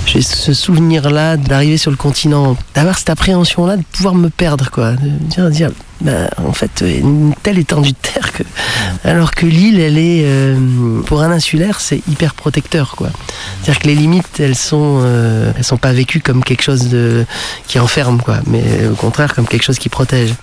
J'ai ce souvenir-là d'arriver sur le continent, d'avoir cette appréhension-là de pouvoir me perdre, quoi. De dire, ben, en fait, une telle étendue de terre que. Alors que l'île, elle est. euh, pour un insulaire, c'est hyper protecteur, quoi. C'est-à-dire que les limites, elles sont. euh, elles sont pas vécues comme quelque chose de, qui enferme, quoi. Mais au contraire, comme quelque chose qui protège.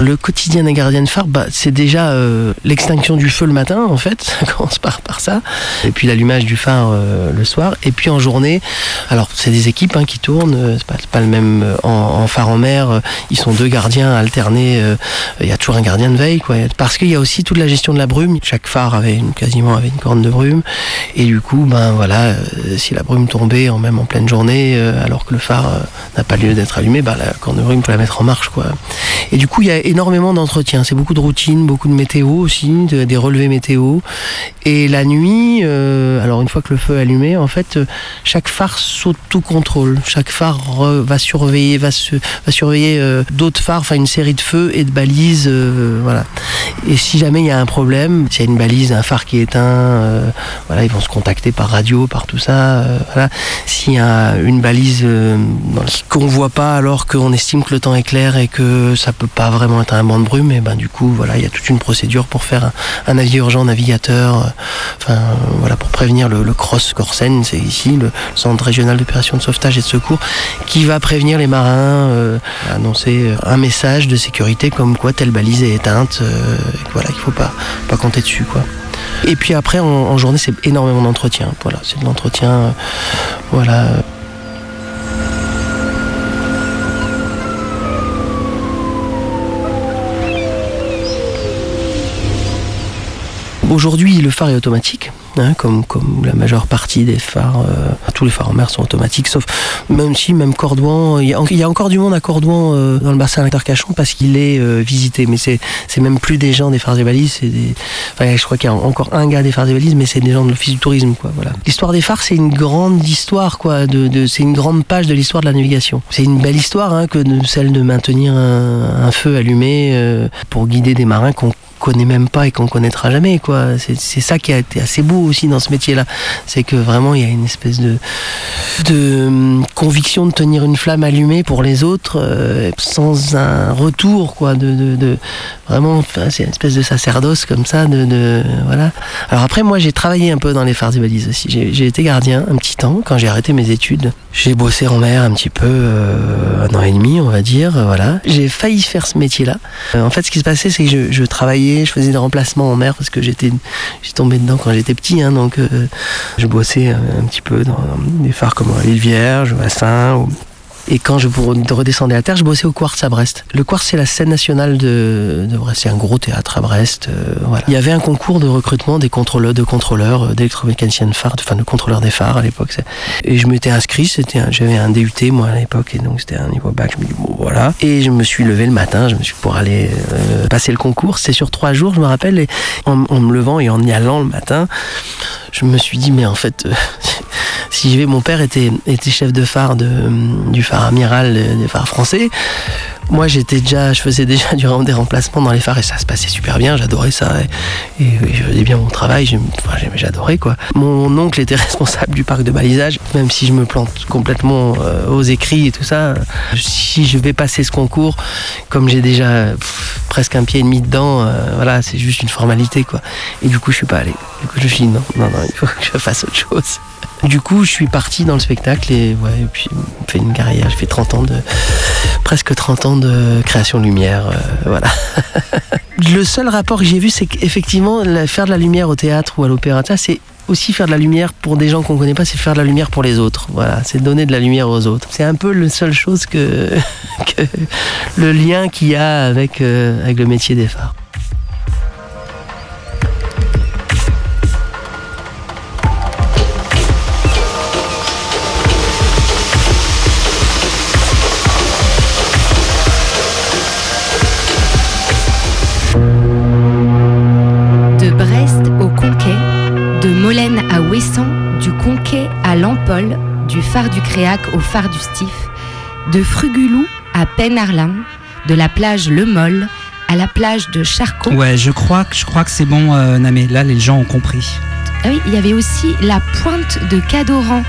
Le quotidien des gardiens de phare, bah, c'est déjà euh, l'extinction du feu le matin, en fait. Ça commence par, par ça. Et puis l'allumage du phare euh, le soir. Et puis en journée, alors c'est des équipes hein, qui tournent. euh, C'est pas, pas le même en, phare en mer. Ils sont deux gardiens alternés. Il y a toujours un gardien de veille, quoi. Parce qu'il y a aussi toute la gestion de la brume. Chaque phare avait quasiment une corne de brume. Et du coup, ben voilà, si la brume tombait en même en pleine journée, alors que le phare n'a pas lieu d'être allumé, ben, la corne de brume, faut la mettre en marche, quoi. Et du coup, il y a énormément d'entretien. C'est beaucoup de routine, beaucoup de météo aussi, de- des relevés météo. Et la nuit, euh, alors une fois que le feu est allumé, en fait, euh, chaque phare s'auto-contrôle. Chaque phare re- va surveiller, va, surveiller euh, d'autres phares, enfin une série de feux et de balises, voilà. Et si jamais il y a un problème, s'il y a une balise, un phare qui est éteint, voilà, ils vont se contacter par radio, par tout ça. voilà. S'il y a une balise qu'on voit pas alors qu'on estime que le temps est clair et que ça peut pas vraiment un banc de brume, et ben du coup, voilà, il y a toute une procédure pour faire un, avis urgent navigateur, euh, enfin euh, voilà, pour prévenir le, CROSS Corsen, c'est ici le Centre régional d'opération de sauvetage et de secours, qui va prévenir les marins, euh, annoncer un message de sécurité comme quoi telle balise est éteinte, voilà, qu'il faut pas pas compter dessus, quoi. Et puis après, en, en journée, c'est énormément d'entretien. Voilà, c'est de l'entretien, voilà. Aujourd'hui, le phare est automatique, hein, comme, la majeure partie des phares. euh, tous les phares en mer sont automatiques, sauf même si, même Cordouan, il y a, encore du monde à Cordouan euh, dans le bassin d'Arcachon parce qu'il est euh, visité. Mais c'est même plus des gens des phares et balises, je crois qu'il y a encore un gars des phares et balises, mais c'est des gens de l'office du tourisme. L'histoire des phares, c'est une grande histoire, c'est une grande page de l'histoire de la navigation. C'est une belle histoire, hein, que celle de maintenir un, feu allumé pour guider des marins qu'on connaît même pas et qu'on connaîtra jamais quoi. C'est ça qui a été assez beau aussi dans ce métier là c'est que vraiment il y a une espèce de de hum, conviction de tenir une flamme allumée pour les autres euh, sans un retour quoi de, de, de- vraiment c'est une espèce de sacerdoce comme ça de, de- voilà. Alors après moi j'ai travaillé un peu dans les phares et balises aussi. J'ai été gardien un petit temps quand j'ai arrêté mes études. J'ai bossé en mer un petit peu euh, un an et demi on va dire euh, voilà. J'ai failli faire ce métier là en fait ce qui se passait c'est que je travaillais je faisais des remplacements en mer parce que j'étais j'ai tombé dedans quand j'étais petit hein, donc euh, je bossais euh, un petit peu dans, des phares comme à l'île Vierge ou- et quand je re- redescendais à terre, je bossais au Quartz à Brest. Le Quartz, c'est la scène nationale de, Brest. C'est un gros théâtre à Brest. euh, voilà. Il y avait un concours de recrutement des contrôleurs, de contrôleurs, euh, d'électromécaniciens de phares, enfin de contrôleurs des phares à l'époque. Et je m'étais inscrit. C'était, j'avais un DUT moi à l'époque, et donc c'était un niveau bac. Je me dis bon voilà. Et je me suis levé le matin. Je me suis pour aller euh, passer le concours. C'est sur trois jours, je me rappelle. Et en, me levant et en y allant le matin, je me suis dit mais en fait. si j'y vais, mon père était, était chef de phare de, du amiral euh, des phares français. Moi, j'étais déjà, je faisais déjà du, des remplacements dans les phares et ça se passait super bien. J'adorais ça et, je faisais bien mon travail. j'adorais quoi. Mon oncle était responsable du parc de balisage, même si je me plante complètement euh, aux écrits et tout ça. Si je vais passer ce concours, comme j'ai déjà presque un pied et demi dedans, euh, voilà, c'est juste une formalité quoi. Et du coup, je suis pas allé. Du coup, je me suis dit non, non, non, il faut que je fasse autre chose. Du coup, je suis parti dans le spectacle et et puis j'ai fait une carrière, j'ai fait 30 ans de presque 30 ans de création de lumière, euh, voilà. le seul rapport que j'ai vu, c'est qu'effectivement, faire de la lumière au théâtre ou à l'opéra, c'est aussi faire de la lumière pour des gens qu'on connaît pas, c'est faire de la lumière pour les autres. Voilà, c'est donner de la lumière aux autres. C'est un peu la seule chose que, que le lien qu'il y a avec, euh, avec le métier des phares. Phare du Créac au phare du Stif, de Frugulou à Penarlin, de la plage Le Moll à la plage de Charcot. Ouais, je crois, que- je crois que c'est bon, euh, Namé. Là, les gens ont compris. Ah oui, il y avait aussi la pointe de Cadoran.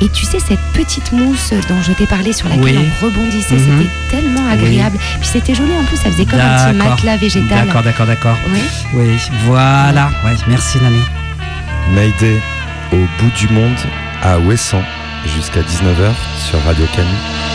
Et tu sais, cette petite mousse dont je t'ai parlé sur laquelle Oui. on rebondissait, Mhm. c'était tellement agréable. Puis c'était joli en plus, ça faisait comme un petit D'accord. matelas végétal. D'accord, d'accord, d'accord. Oui. Oui, voilà. Ouais, merci, Namé. Mayday au bout du monde à Ouessant jusqu'à 19h sur Radio Canu.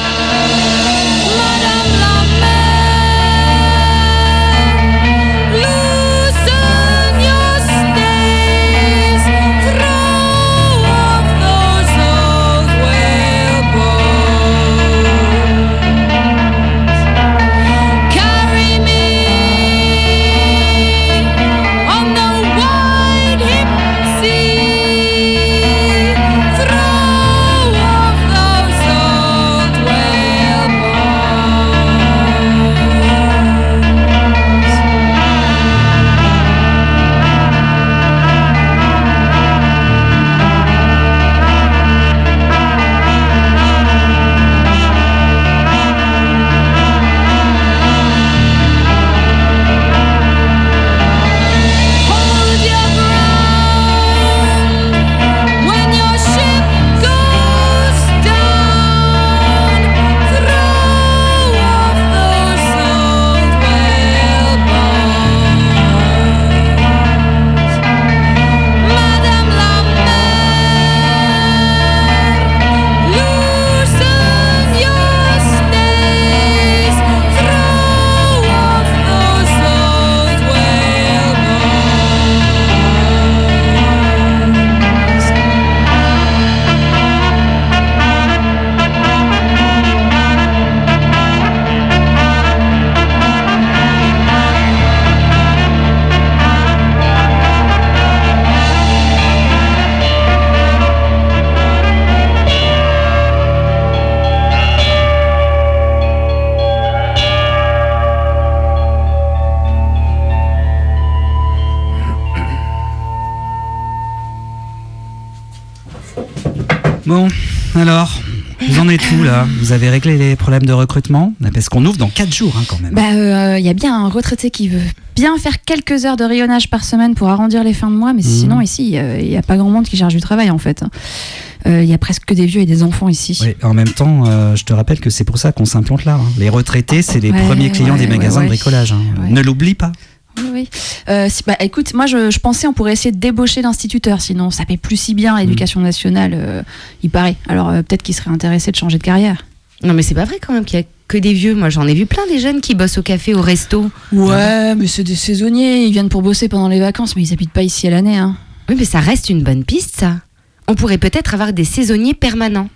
Vous avez réglé les problèmes de recrutement Parce qu'on ouvre dans 4 jours hein, quand même. Bah, euh, il y a bien un retraité qui veut bien faire quelques heures de rayonnage par semaine pour arrondir les fins de mois, mais Mhm. sinon ici, euh, il n'y a pas grand monde qui cherche du travail en fait. Euh, Il y a presque que des vieux et des enfants ici. Oui, en même temps, euh, je te rappelle que c'est pour ça qu'on s'implante là. hein. Les retraités, c'est les Ouais, premiers clients ouais, des magasins ouais, de bricolage. hein. Ne l'oublie pas. Oui, oui. Euh, si- bah, écoute, moi je, je pensais on pourrait essayer de débaucher l'instituteur, sinon ça paie plus si bien à l'éducation nationale, euh, il paraît. Alors euh, peut-être qu'il serait intéressé de changer de carrière. Non, mais c'est pas vrai quand même qu'il y a que des vieux. Moi, j'en ai vu plein des jeunes qui bossent au café, au resto. Ouais, mais c'est des saisonniers, ils viennent pour bosser pendant les vacances, mais ils habitent pas ici à l'année. Hein. Oui, mais ça reste une bonne piste, ça. On pourrait peut-être avoir des saisonniers permanents.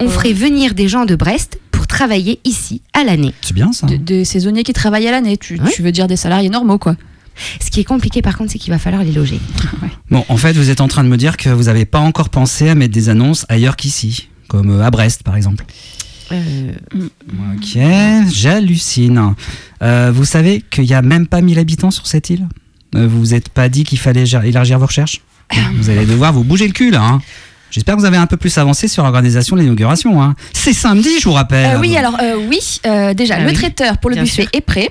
On ferait venir des gens de Brest pour travailler ici à l'année. C'est bien ça. De- des saisonniers qui travaillent à l'année, tu, tu veux dire des salariés normaux quoi. Ce qui est compliqué par contre, c'est qu'il va falloir les loger. Bon, en fait, vous êtes en train de me dire que vous n'avez pas encore pensé à mettre des annonces ailleurs qu'ici, comme euh, à Brest par exemple. Euh, Ok, j'hallucine. Euh, vous savez qu'il n'y a même pas 1000 habitants sur cette île? Euh, Vous vous êtes pas dit qu'il fallait élargir vos recherches? Vous allez devoir vous bouger le cul là. hein. J'espère que vous avez un peu plus avancé sur l'organisation de l'inauguration. hein. C'est samedi, je vous rappelle. Euh, oui, alors euh, oui, euh, déjà, Ah le oui, traiteur pour le bien buffet sûr. est prêt.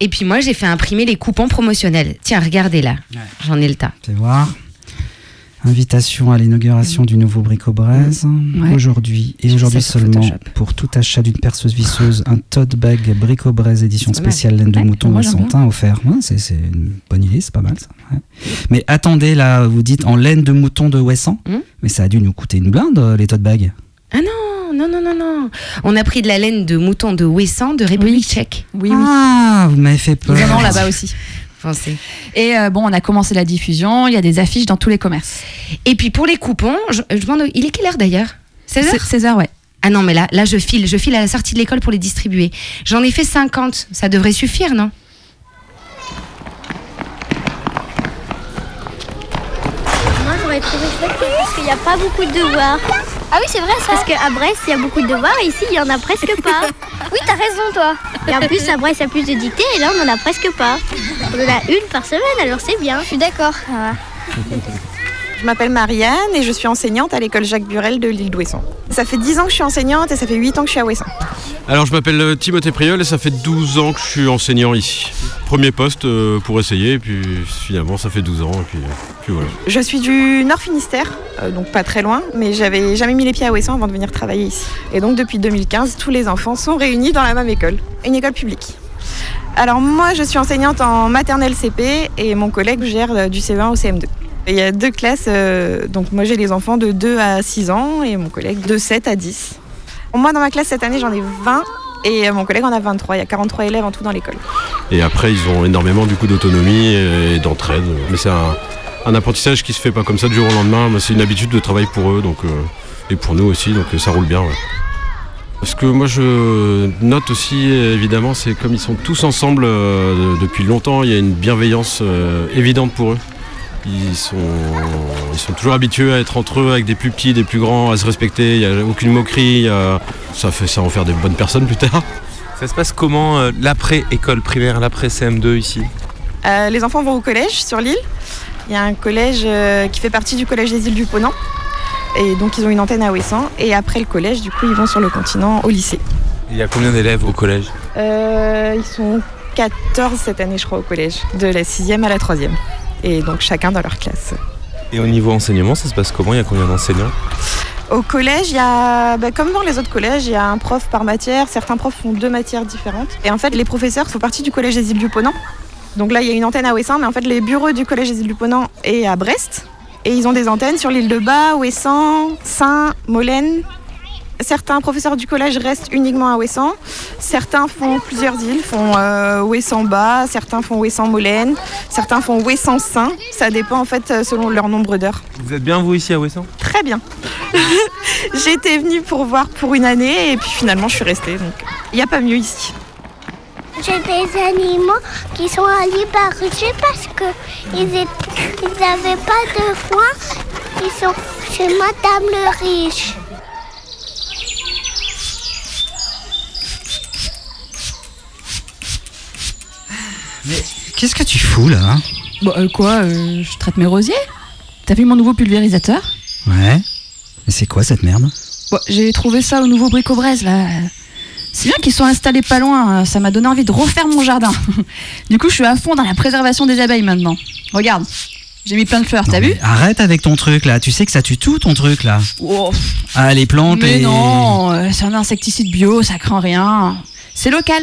Et puis moi, j'ai fait imprimer les coupons promotionnels. Tiens, regardez là. J'en ai le tas. Fais voir. Invitation à l'inauguration du nouveau brico-braise. Ouais. Aujourd'hui et aujourd'hui seulement Photoshop. pour tout achat d'une perceuse visseuse, un tote bag brico-braise édition spéciale laine de Ouais, mouton santin offert. Ouais, c'est c'est une bonne idée, c'est pas mal ça. ouais. Mais attendez là, vous dites en laine de mouton de Ouessant, Hmm mais ça a dû nous coûter une blinde euh, les tote bags. Ah non, non, non, non, non. On a pris de la laine de mouton de Ouessant, de République tchèque. Oui, oui. Ah, vous m'avez fait peur. Ont là-bas aussi. Et euh, bon, on a commencé la diffusion, il y a des affiches dans tous les commerces. Et puis pour les coupons, je, je demande, il est quelle heure d'ailleurs? 16 heures? 16 heures, ouais. Ah non, mais là, là, je file. Je file à la sortie de l'école pour les distribuer. J'en ai fait 50. Ça devrait suffire, non Moi, j'aurais trouvé chouette parce qu'il n'y a pas beaucoup de devoirs. Ah oui, c'est vrai ça. Parce qu'à Brest, il y a beaucoup de devoirs et ici, il y en a presque pas. oui, t'as raison, toi. Et en plus, à Brest, il y a plus de dictées et là, on en a presque pas. On en a une par semaine, alors c'est bien. Je suis d'accord. Je m'appelle Marianne et je suis enseignante à l'école Jacques Burel de l'île d'Ouessant. Ça fait 10 ans que je suis enseignante et ça fait 8 ans que je suis à Ouessant. Alors je m'appelle euh, Timothée Priol et ça fait 12 ans que je suis enseignant ici. Premier poste euh, pour essayer et puis finalement ça fait 12 ans et puis, puis voilà. Je suis du Nord Finistère, euh, donc pas très loin, mais j'avais jamais mis les pieds à Ouessant avant de venir travailler ici. Et donc depuis 2015, tous les enfants sont réunis dans la même école, une école publique. Alors moi je suis enseignante en maternelle CP et mon collègue gère euh, du CE1 au CM2. Il y a deux classes, euh, donc moi j'ai les enfants de 2 à 6 ans et mon collègue de 7 à 10. Moi dans ma classe cette année j'en ai 20 et mon collègue en a 23. Il y a 43 élèves en tout dans l'école. Et après ils ont énormément du coup d'autonomie et d'entraide. Mais c'est un, apprentissage qui se fait pas comme ça du jour au lendemain. C'est une habitude de travail pour eux donc, euh, et pour nous aussi, donc euh, ça roule bien. Ce que moi je note aussi évidemment, c'est comme ils sont tous ensemble de- depuis longtemps, il y a une bienveillance évidente pour eux. Ils sont, ils sont toujours habitués à être entre eux avec des plus petits, des plus grands, à se respecter. Il n'y a aucune moquerie. a- Ça fait ça en faire des bonnes personnes plus tard. Ça se passe comment euh, l'après-école primaire, l'après-CM2 ici? Euh, les enfants vont au collège sur l'île. Il y a un collège euh, qui fait partie du collège des îles du Ponant. Et donc ils ont une antenne à Ouessant. Et après le collège, du coup, ils vont sur le continent au lycée. Il y a combien d'élèves au collège? Euh, ils sont 14 cette année, je crois, au collège, de la 6e à la 3e. Et donc chacun dans leur classe. Et au niveau enseignement, ça se passe comment? Il y a combien d'enseignants? Au collège, il y a, bah, comme dans les autres collèges, il y a un prof par matière. Certains profs font deux matières différentes. Et en fait, les professeurs font partie du collège des îles du Ponant. Donc là, il y a une antenne à Ouessant, mais en fait, les bureaux du collège des îles du Ponant est à Brest. Et ils ont des antennes sur l'île de Bas, Ouessant, Saint, Molène. Certains professeurs du collège restent uniquement à Ouessant. Certains font plusieurs îles, font euh, Ouessant-Bas, certains font Ouessant-Molène, certains font Ouessant-Saint. Ça dépend en fait euh, selon leur nombre d'heures. Vous êtes bien vous ici à Ouessant? Très bien. J'étais venue pour voir pour une année et puis finalement je suis restée. Donc il n'y a pas mieux ici. J'ai des animaux qui sont à liberté parce que ils n'avaient pas de foin. Ils sont chez Madame le Riche. Qu'est-ce que tu fous là hein? Bon, euh, quoi euh, Je traite mes rosiers? T'as vu mon nouveau pulvérisateur? Ouais. Mais c'est quoi cette merde? Bon, J'ai trouvé ça au nouveau brico-braise là. C'est bien qu'ils sont installés pas loin, euh, ça m'a donné envie de refaire mon jardin. du coup, je suis à fond dans la préservation des abeilles maintenant. Regarde, j'ai mis plein de fleurs, t'as vu? Arrête avec ton truc là, tu sais que ça tue tout ton truc là. Oh, Ah, les plantes Mais et. non, c'est un insecticide bio, ça craint rien. C'est local.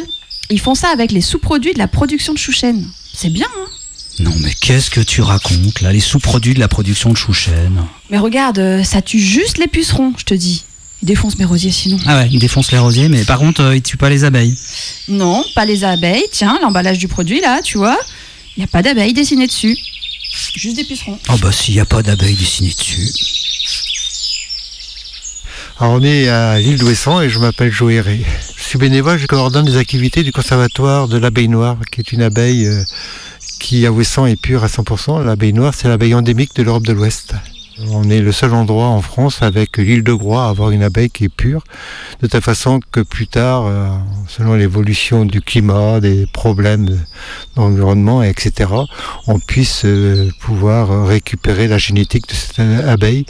Ils font ça avec les sous-produits de la production de chouchen. C'est bien, hein Non, mais qu'est-ce que tu racontes là Les sous-produits de la production de chouchen. Mais regarde, euh, ça tue juste les pucerons, je te dis. Ils défoncent mes rosiers sinon. Ah ouais, ils défoncent les rosiers, mais par contre, euh, ils tuent pas les abeilles. Non, pas les abeilles. Tiens, l'emballage du produit là, tu vois. Il n'y a pas d'abeilles dessinées dessus. Juste des pucerons. Oh bah s'il n'y a pas d'abeilles dessinées dessus. Alors on est à l'île d'Ouessant et je m'appelle Joé Ré. Je suis bénévole, je coordonne les activités du conservatoire de l'abeille noire, qui est une abeille euh, qui à Ouessant est pure à 100%. L'abeille noire, c'est l'abeille endémique de l'Europe de l'Ouest. On est le seul endroit en France avec l'île de Groix à avoir une abeille qui est pure, de telle façon que plus tard, euh, selon l'évolution du climat, des problèmes d'environnement, etc., on puisse euh, pouvoir récupérer la génétique de cette abeille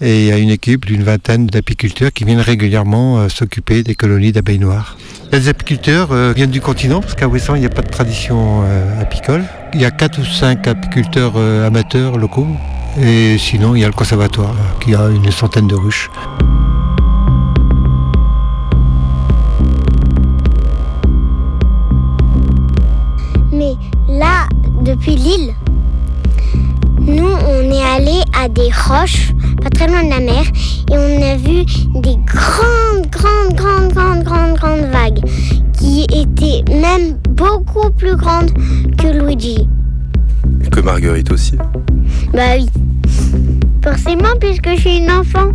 et il y a une équipe d'une vingtaine d'apiculteurs qui viennent régulièrement euh, s'occuper des colonies d'abeilles noires. Les apiculteurs euh, viennent du continent parce qu'à Ouessant, il n'y a pas de tradition euh, apicole. Il y a quatre ou cinq apiculteurs amateurs locaux. Et sinon, il y a le conservatoire qui a une centaine de ruches. Mais là, depuis l'île, nous, on est allé à des roches, pas très loin de la mer, et on a vu des grandes, grandes, grandes, grandes, grandes, grandes vagues, qui étaient même beaucoup plus grandes que Luigi. Que Marguerite aussi. Bah oui. Forcément, puisque je suis une enfant.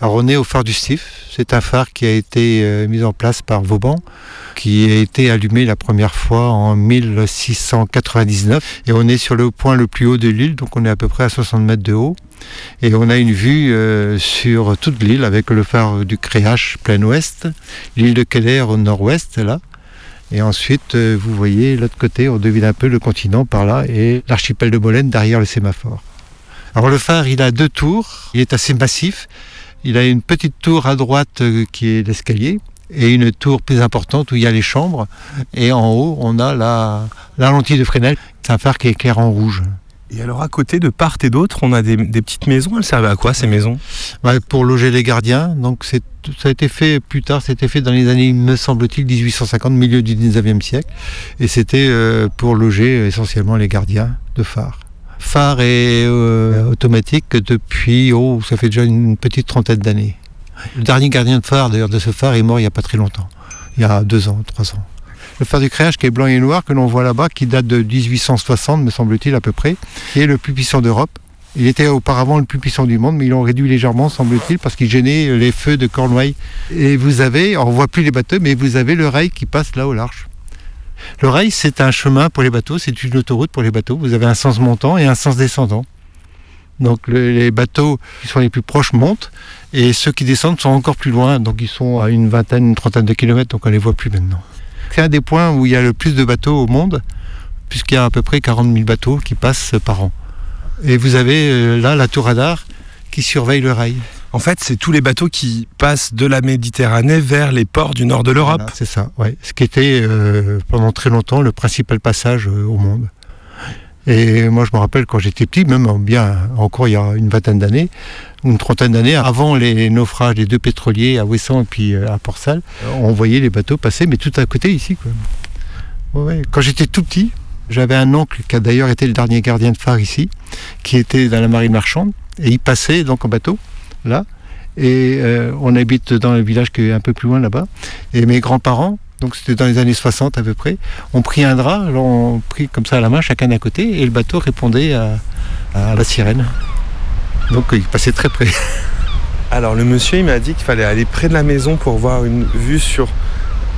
Alors on est au phare du Stif. C'est un phare qui a été euh, mis en place par Vauban, qui a été allumé la première fois en 1699. Et on est sur le point le plus haut de l'île, donc on est à peu près à 60 mètres de haut. Et on a une vue euh, sur toute l'île avec le phare du Créache plein ouest, l'île de Keller au nord-ouest là. Et ensuite, euh, vous voyez l'autre côté, on devine un peu le continent par là et l'archipel de Molène derrière le sémaphore. Alors le phare, il a deux tours, il est assez massif. Il a une petite tour à droite euh, qui est l'escalier et une tour plus importante où il y a les chambres. Et en haut, on a la, la lentille de Fresnel. C'est un phare qui éclaire en rouge. Et alors à côté, de part et d'autre, on a des, des petites maisons. Elles servaient à quoi ces maisons? Ouais, pour loger les gardiens. Donc c'est- ça a été fait plus tard, c'était fait dans les années, me semble-t-il, 1850, milieu du 19e siècle. Et c'était euh, pour loger essentiellement les gardiens de phare. Phare est euh, automatique depuis, oh, ça fait déjà une petite trentaine d'années. Le dernier gardien de phare, d'ailleurs, de ce phare est mort il n'y a pas très longtemps. Il y a deux ans, trois ans. Le phare du créage qui est blanc et noir, que l'on voit là-bas, qui date de 1860, me semble-t-il, à peu près, qui est le plus puissant d'Europe. Il était auparavant le plus puissant du monde, mais ils l'ont réduit légèrement, semble-t-il, parce qu'il gênait les feux de Cornouailles. Et vous avez, on ne voit plus les bateaux, mais vous avez le rail qui passe là au large. Le rail, c'est un chemin pour les bateaux, c'est une autoroute pour les bateaux. Vous avez un sens montant et un sens descendant. Donc le- les bateaux qui sont les plus proches montent, et ceux qui descendent sont encore plus loin, donc ils sont à une vingtaine, une trentaine de kilomètres, donc on ne les voit plus maintenant. C'est un des points où il y a le plus de bateaux au monde, puisqu'il y a à peu près 40 000 bateaux qui passent par an. Et vous avez euh, là la tour radar qui surveille le rail. En fait, c'est tous les bateaux qui passent de la Méditerranée vers les ports du nord de l'Europe. Voilà, c'est ça, ouais. Ce qui était euh, pendant très longtemps le principal passage euh, au monde. Et moi, je me rappelle quand j'étais petit, même en bien encore il y a une vingtaine d'années, une trentaine d'années, avant les naufrages des deux pétroliers à Ouessant et puis euh, à Port-Salle, on voyait les bateaux passer, mais tout à côté ici. Quoi. Ouais. Quand j'étais tout petit, j'avais un oncle qui a d'ailleurs été le dernier gardien de phare ici, qui était dans la marine marchande, et il passait donc en bateau, là. Et euh, on habite dans le village qui est un peu plus loin là-bas. Et mes grands-parents, donc c'était dans les années 60 à peu près, ont pris un drap, alors on pris comme ça à la main, chacun d'un côté, et le bateau répondait à, à la sirène. Donc il passait très près. Alors le monsieur, il m'a dit qu'il fallait aller près de la maison pour voir une vue sur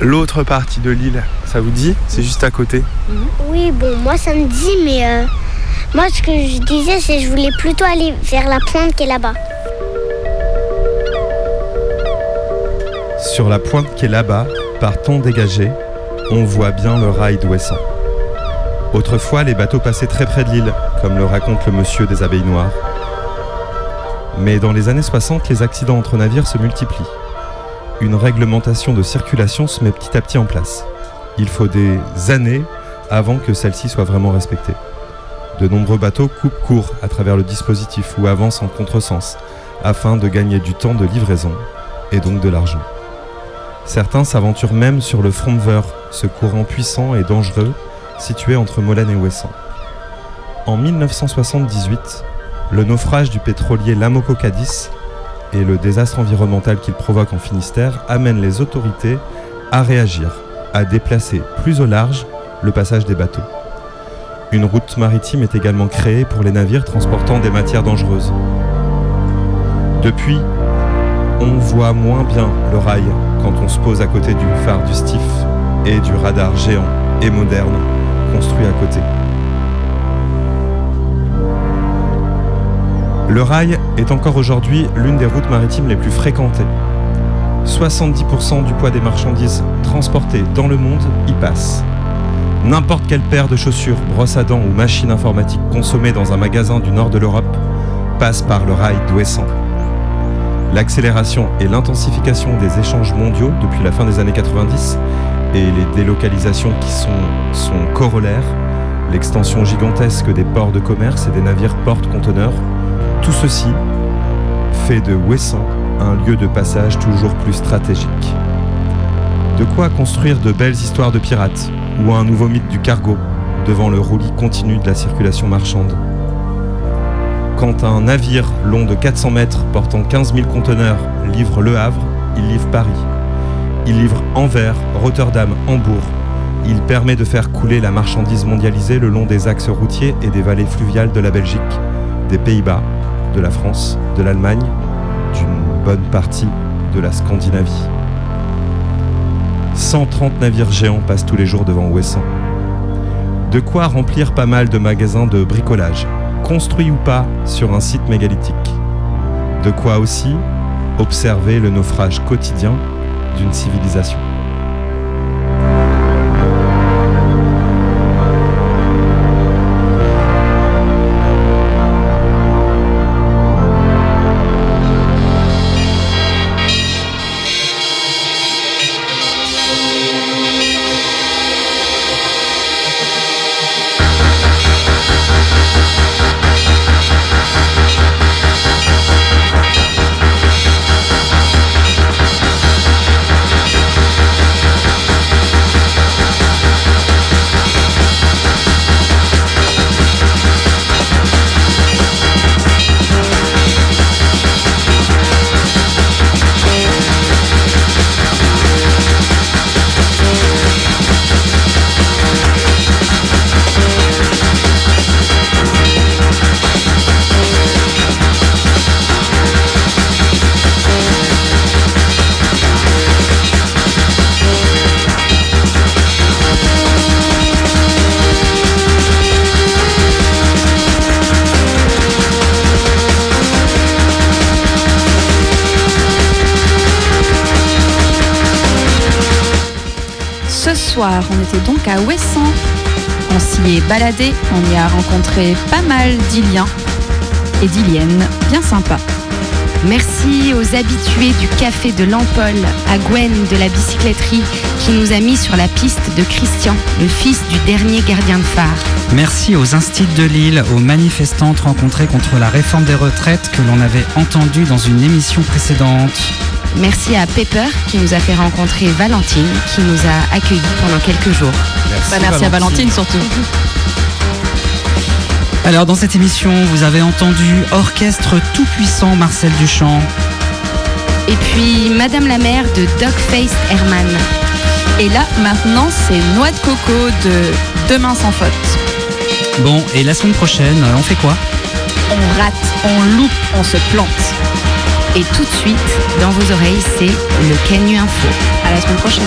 l'autre partie de l'île. Ça vous dit? C'est juste à côté. Oui, bon, moi ça me dit, mais euh, moi ce que je disais, c'est que je voulais plutôt aller vers la pointe qui est là-bas. Sur la pointe qui est là-bas, par temps dégagé, on voit bien le rail d'Ouessant. Autrefois, les bateaux passaient très près de l'île, comme le raconte le monsieur des abeilles noires. Mais dans les années 60, les accidents entre navires se multiplient. Une réglementation de circulation se met petit à petit en place. Il faut des années avant que celle-ci soit vraiment respectée. De nombreux bateaux coupent court à travers le dispositif ou avancent en contresens, afin de gagner du temps de livraison et donc de l'argent. Certains s'aventurent même sur le Fromver, ce courant puissant et dangereux situé entre Molène et Ouessant. En 1978, le naufrage du pétrolier Lamoco Cadiz et le désastre environnemental qu'il provoque en Finistère amènent les autorités à réagir, à déplacer plus au large le passage des bateaux. Une route maritime est également créée pour les navires transportant des matières dangereuses. Depuis, on voit moins bien le rail quand on se pose à côté du phare du Stif et du radar géant et moderne construit à côté. Le rail est encore aujourd'hui l'une des routes maritimes les plus fréquentées. 70% du poids des marchandises transportées dans le monde y passe. N'importe quelle paire de chaussures, brosse à dents ou machine informatique consommée dans un magasin du nord de l'Europe passe par le rail d'Ouessant. L'accélération et l'intensification des échanges mondiaux depuis la fin des années 90 et les délocalisations qui sont son corollaire, l'extension gigantesque des ports de commerce et des navires porte-conteneurs, tout ceci fait de Ouessant un lieu de passage toujours plus stratégique. De quoi construire de belles histoires de pirates ou un nouveau mythe du cargo devant le roulis continu de la circulation marchande. Quand un navire long de 400 mètres portant 15 000 conteneurs livre Le Havre, il livre Paris. Il livre Anvers, Rotterdam, Hambourg. Il permet de faire couler la marchandise mondialisée le long des axes routiers et des vallées fluviales de la Belgique, des Pays-Bas, de la France, de l'Allemagne, d'une bonne partie de la Scandinavie. 130 navires géants passent tous les jours devant Ouessant. De quoi remplir pas mal de magasins de bricolage, construits ou pas sur un site mégalithique. De quoi aussi observer le naufrage quotidien d'une civilisation. On était donc à Ouessant. On s'y est baladé, on y a rencontré pas mal d'Iliens et d'Iliennes bien sympas. Merci aux habitués du café de l'Ampol, à Gwen de la bicycletterie, qui nous a mis sur la piste de Christian, le fils du dernier gardien de phare. Merci aux instits de Lille, aux manifestantes rencontrées contre la réforme des retraites que l'on avait entendues dans une émission précédente. Merci à Pepper qui nous a fait rencontrer Valentine, qui nous a accueillis pendant quelques jours. Bah, merci à Valentine surtout. Alors dans cette émission, vous avez entendu Orchestre tout-puissant Marcel Duchamp. Et puis Madame la mère de Dogface Herman. Et là, maintenant, c'est Noix de coco de Demain sans faute. Bon, et la semaine prochaine, on fait quoi? On rate, on loupe, on se plante. Et tout de suite, dans vos oreilles, c'est le Canu Info. À la semaine prochaine.